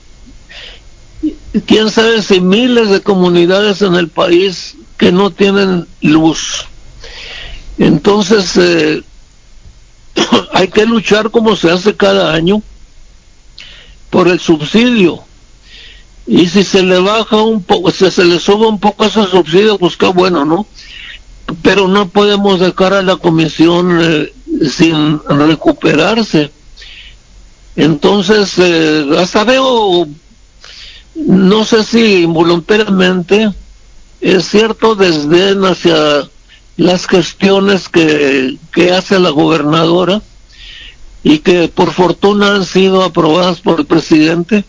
quién sabe si miles de comunidades en el país que no tienen luz. Entonces, eh, [coughs] hay que luchar como se hace cada año por el subsidio. Y si se le baja un poco, si se le sube un poco ese subsidio, pues qué bueno, ¿no? Pero no podemos dejar a la comisión eh, sin recuperarse. Entonces, eh, hasta veo, no sé si involuntariamente, es cierto desdén hacia las gestiones que, que hace la gobernadora y que por fortuna han sido aprobadas por el presidente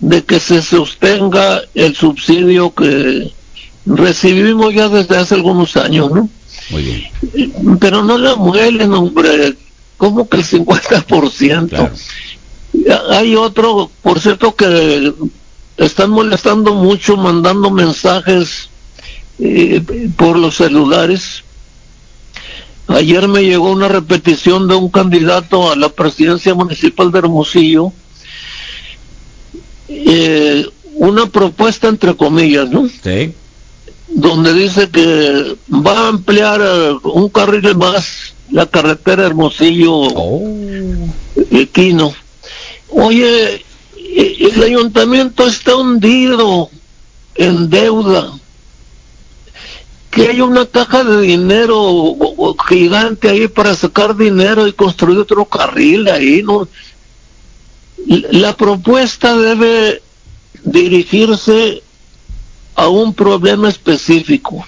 de que se sostenga el subsidio que recibimos ya desde hace algunos años, ¿no? Muy bien. Pero no la muelen, hombre, como que el 50%. Hay otro, por cierto, que están molestando mucho, mandando mensajes eh, por los celulares. Ayer me llegó una repetición de un candidato a la presidencia municipal de Hermosillo, eh, una propuesta entre comillas, ¿no? Sí. Donde dice que va a ampliar eh, un carril más la carretera Hermosillo Equino. Oye, e- el ayuntamiento está hundido en deuda. Que hay una caja de dinero gigante ahí para sacar dinero y construir otro carril ahí, ¿no? La propuesta debe dirigirse a un problema específico,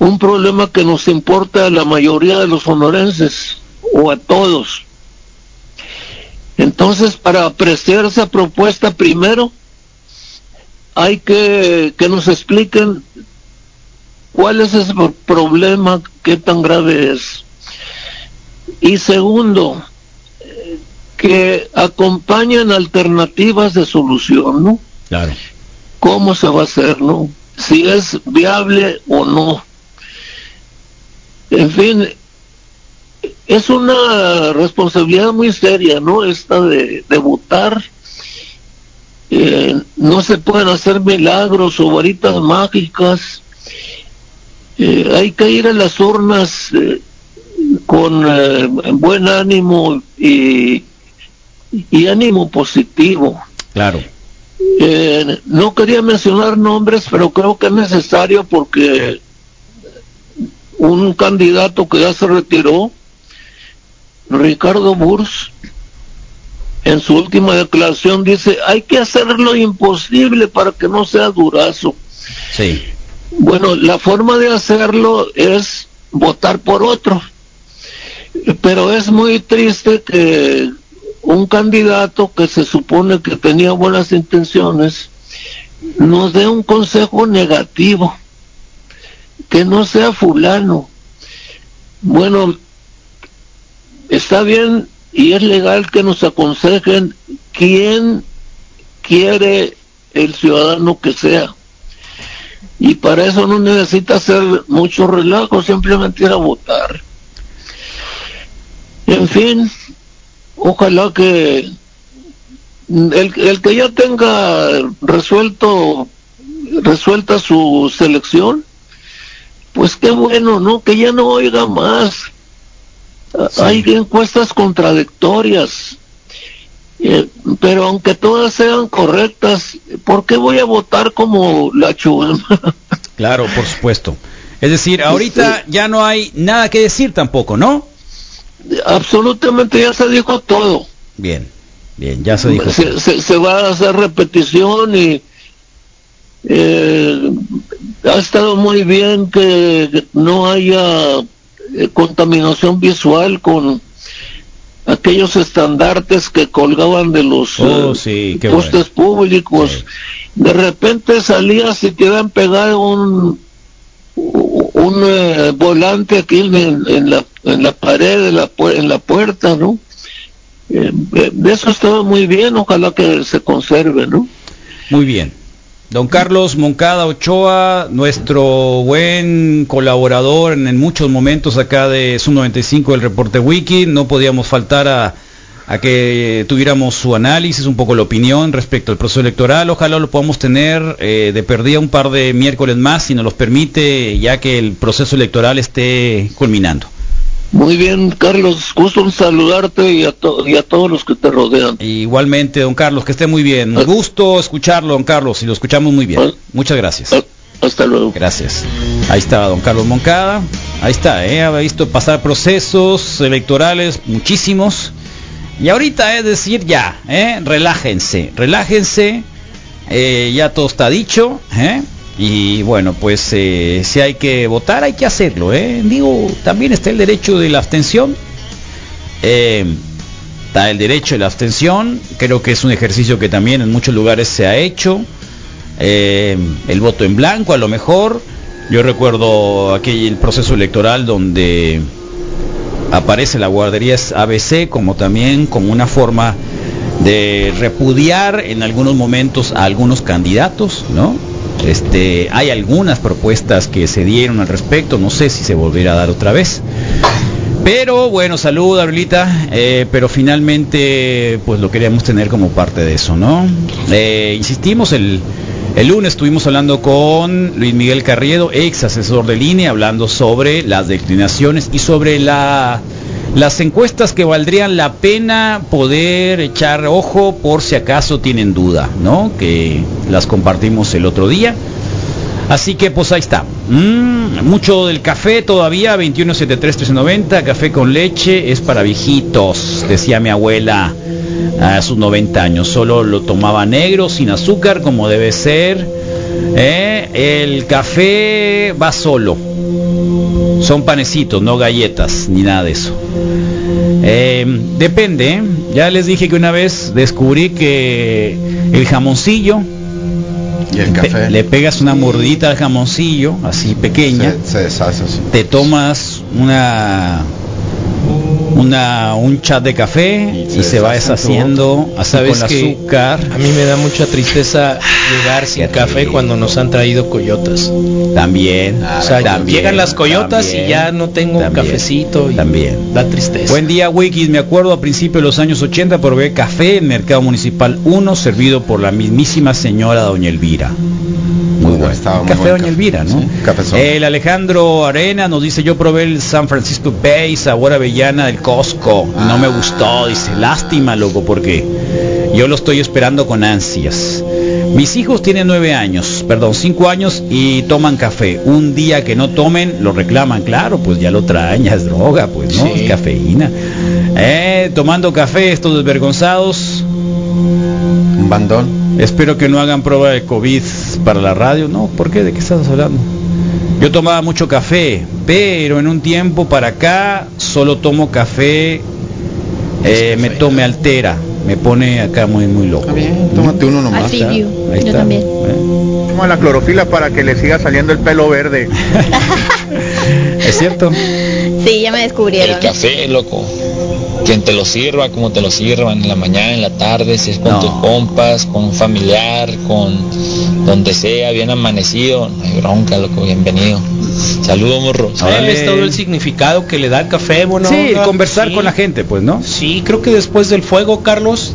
un problema que nos importa a la mayoría de los sonorenses o a todos. Entonces, para apreciar esa propuesta primero, hay que que nos expliquen cuál es ese pro- problema, qué tan grave es. Y segundo, eh, que acompañen alternativas de solución, ¿no? Claro. ¿Cómo se va a hacer, no? Si es viable o no. En fin, es una responsabilidad muy seria, ¿no? Esta de, votar eh, no se pueden hacer milagros o varitas mágicas. Eh, hay que ir a las urnas eh, con buen ánimo y ánimo positivo. Claro. Eh, no quería mencionar nombres, pero creo que es necesario porque un candidato que ya se retiró, Ricardo Burs, en su última declaración dice, hay que hacer lo imposible para que no sea durazo. Sí. Bueno, la forma de hacerlo es votar por otro. Pero es muy triste que un candidato que se supone que tenía buenas intenciones nos dé un consejo negativo, que no sea fulano. Bueno, está bien y es legal que nos aconsejen quién quiere el ciudadano que sea. Y para eso no necesita hacer mucho relajo, simplemente ir a votar. En fin, ojalá que el, el que ya tenga resuelto resuelta su selección, pues qué bueno, ¿no? Que ya no oiga más. Hay encuestas contradictorias, eh, pero aunque todas sean correctas, ¿por qué voy a votar como la chulma? [laughs] Claro, por supuesto. Es decir, ahorita ya no hay nada que decir tampoco, ¿no? Absolutamente ya se dijo todo. Bien, bien, ya se dijo. Se, se- se va a hacer repetición y eh, ha estado muy bien que no haya eh, contaminación visual con aquellos estandartes que colgaban de los Oh, eh, sí, postes públicos. De repente salías y te habían pegado un un volante aquí en, en la en la pared de la en la puerta, ¿no? Eh, eh, eso estaba muy bien, ojalá que se conserve, ¿no? Muy bien. Don Carlos Moncada Ochoa, nuestro buen colaborador en, en muchos momentos acá de Sub 95 del reporte Wiki, no podíamos faltar a, a que tuviéramos su análisis, un poco la opinión respecto al proceso electoral. Ojalá lo podamos tener eh, de perdida un par de miércoles más, si nos los permite, ya que el proceso electoral esté culminando. Muy bien, Carlos, gusto en saludarte y a, to- y a todos los que te rodean. Igualmente, don Carlos, que esté muy bien. Un gusto escucharlo, don Carlos, y lo escuchamos muy bien. Muchas gracias. Hasta luego. Gracias. Ahí está don Carlos Moncada. Ahí está, ¿eh? ha visto pasar procesos electorales muchísimos. Y ahorita es decir ya, ¿eh? relájense, relájense. eh, ya todo está dicho. ¿eh? Y bueno, pues eh, si hay que votar, hay que hacerlo. ¿eh? Digo, también está el derecho de la abstención. Eh, está el derecho de la abstención. Creo que es un ejercicio que también en muchos lugares se ha hecho. El voto en blanco, a lo mejor. Yo recuerdo aquel proceso electoral donde aparece la guardería ABC como también como una forma de repudiar en algunos momentos a algunos candidatos, ¿no? Este, hay algunas propuestas que se dieron al respecto, no sé si se volverá a dar otra vez. Pero bueno, salud, Abrilita. eh, pero finalmente, pues lo queríamos tener como parte de eso, ¿no? Eh, insistimos, el, el lunes estuvimos hablando con Luis Miguel Carriedo, ex asesor de línea, hablando sobre las declinaciones y sobre la, las encuestas que valdrían la pena poder echar ojo por si acaso tienen duda, ¿no? Que las compartimos el otro día. Así que pues ahí está. Mm, mucho del café todavía, 2173-1390, café con leche es para viejitos, decía mi abuela a sus 90 años. Solo lo tomaba negro, sin azúcar, como debe ser. ¿eh? El café va solo. Son panecitos, no galletas, ni nada de eso. Eh, depende, ¿eh? ya les dije que una vez descubrí que el jamoncillo Y el café. le pegas una mordidita al jamoncillo, así pequeña, Se, se deshace así. te tomas una una un chat de café y, se va deshaciendo ¿Sabes con el que azúcar. A mí me da mucha tristeza llegar sin café cuando nos han traído coyotas. También. O sea, también, llegan las coyotas también, y ya no tengo un cafecito y también. da tristeza. Buen día, Wikis. Me acuerdo a principios de los años 80 probé café en Mercado Municipal 1 servido por la mismísima señora Doña Elvira. Muy bueno. estaba muy Café buen Doña café. Elvira, ¿no? Sí. El Alejandro Arena nos dice, yo probé el San Francisco Bay, sabor avellana del Costco. no me gustó, dice, lástima, loco, porque yo lo estoy esperando con ansias. Mis hijos tienen nueve años, perdón, cinco años y toman café. Un día que no tomen, lo reclaman, claro, pues ya lo traen, ya es droga, pues, ¿no? Sí. Es cafeína. Eh, tomando café, estos desvergonzados. Un bandón. Espero que no hagan prueba de COVID para la radio. No, ¿por qué? ¿De qué estás hablando? Yo tomaba mucho café, pero en un tiempo para acá solo tomo café, eh, me, to- me altera, me pone acá muy muy loco. Tómate uno nomás. Yo está. también. Como la clorofila para que le siga saliendo el pelo verde. [laughs] [laughs] ¿Es cierto? Sí, ya me descubrieron. El café, loco. Quien te lo sirva, como te lo sirvan, en la mañana, en la tarde, si es con No. tus compas, con un familiar, con donde sea, bien amanecido, no hay bronca, loco, bienvenido. Saludos, morro. ¿Sabes todo el significado que le da el café? Bueno, sí, onda? conversar Sí. con la gente, pues, ¿no? Sí, creo que después del fuego, Carlos,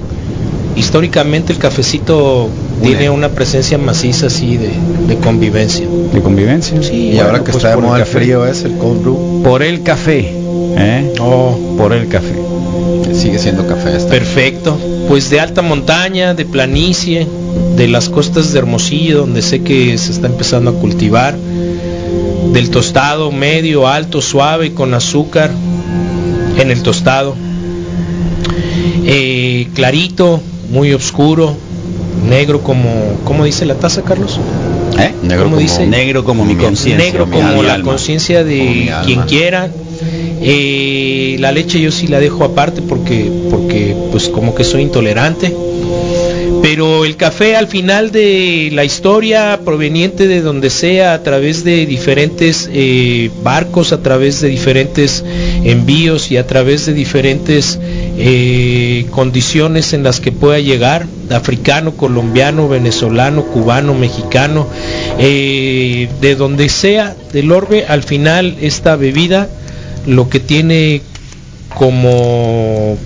históricamente el cafecito tiene una presencia maciza así de, de convivencia. De convivencia. Sí, Y Bueno, ahora que pues está de moda el frío es el cold brew. Por el café, ¿eh? Oh, Por el café. Sigue siendo café. Esta. perfecto. Pues de alta montaña, de planicie, de las costas de Hermosillo, donde sé que se está empezando a cultivar, del tostado medio, alto, suave, con azúcar en el tostado, Eh, clarito, muy oscuro, negro como, ¿cómo dice la taza, Carlos? ¿Eh? Negro ¿Cómo como, dice? Negro como mi conciencia. negro mi como la conciencia de quien quiera. Eh, la leche yo sí la dejo aparte porque, porque pues como que soy intolerante. Pero el café al final de la historia proveniente de donde sea, a través de diferentes eh, barcos, a través de diferentes envíos y a través de diferentes eh, condiciones en las que pueda llegar, africano, colombiano, venezolano, cubano, mexicano, eh, de donde sea del orbe, al final esta bebida lo que tiene como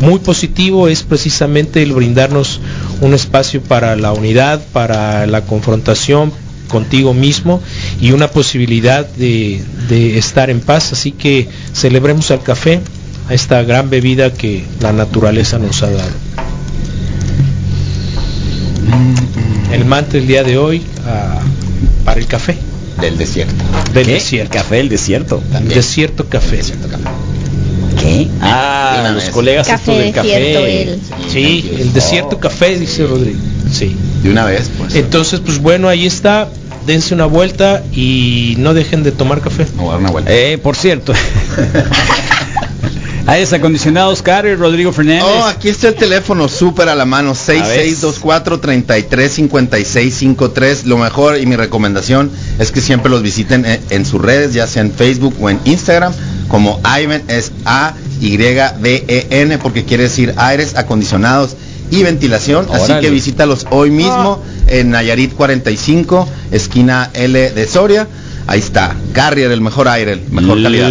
muy positivo es precisamente el brindarnos un espacio para la unidad, para la confrontación contigo mismo y una posibilidad de, de estar en paz. Así que celebremos al café, a esta gran bebida que la naturaleza nos ha dado. El mantra el día de hoy ah, para el café, Del desierto. del ¿Qué? desierto. Café del desierto. Desierto café. ¿Qué? Ah, los colegas Café del desierto, café. él. Sí, el desierto café, dice Rodrigo. Sí. De una vez, pues. Entonces, pues bueno, ahí está. Dense una vuelta y no dejen de tomar café. Vamos a dar una vuelta. Eh, por cierto. [laughs] Aires acondicionados, Carlos Rodrigo Fernández. Oh, aquí está el teléfono súper a la mano, 6624-335653. Lo mejor y mi recomendación es que siempre los visiten en, en sus redes, ya sea en Facebook o en Instagram, como Ivan es A-Y-D-E-N, porque quiere decir aires acondicionados y ventilación. Así que visítalos hoy mismo en Nayarit 45, esquina L de Soria. Ahí está, Carrier, el mejor aire, mejor calidad.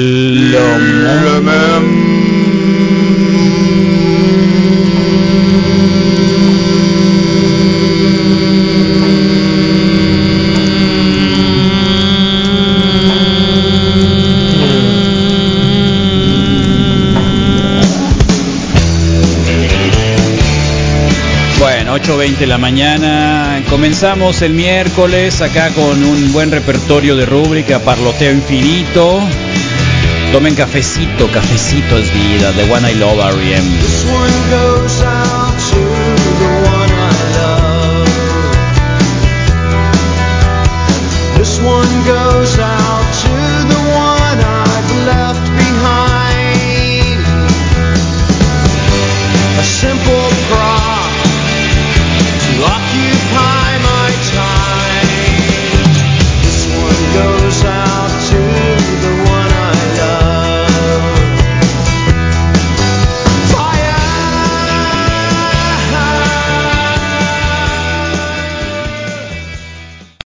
8.20 de la mañana. Comenzamos el miércoles acá con un buen repertorio de rúbrica, parloteo infinito. Tomen cafecito, cafecito es vida, the One I Love R.E.M. one.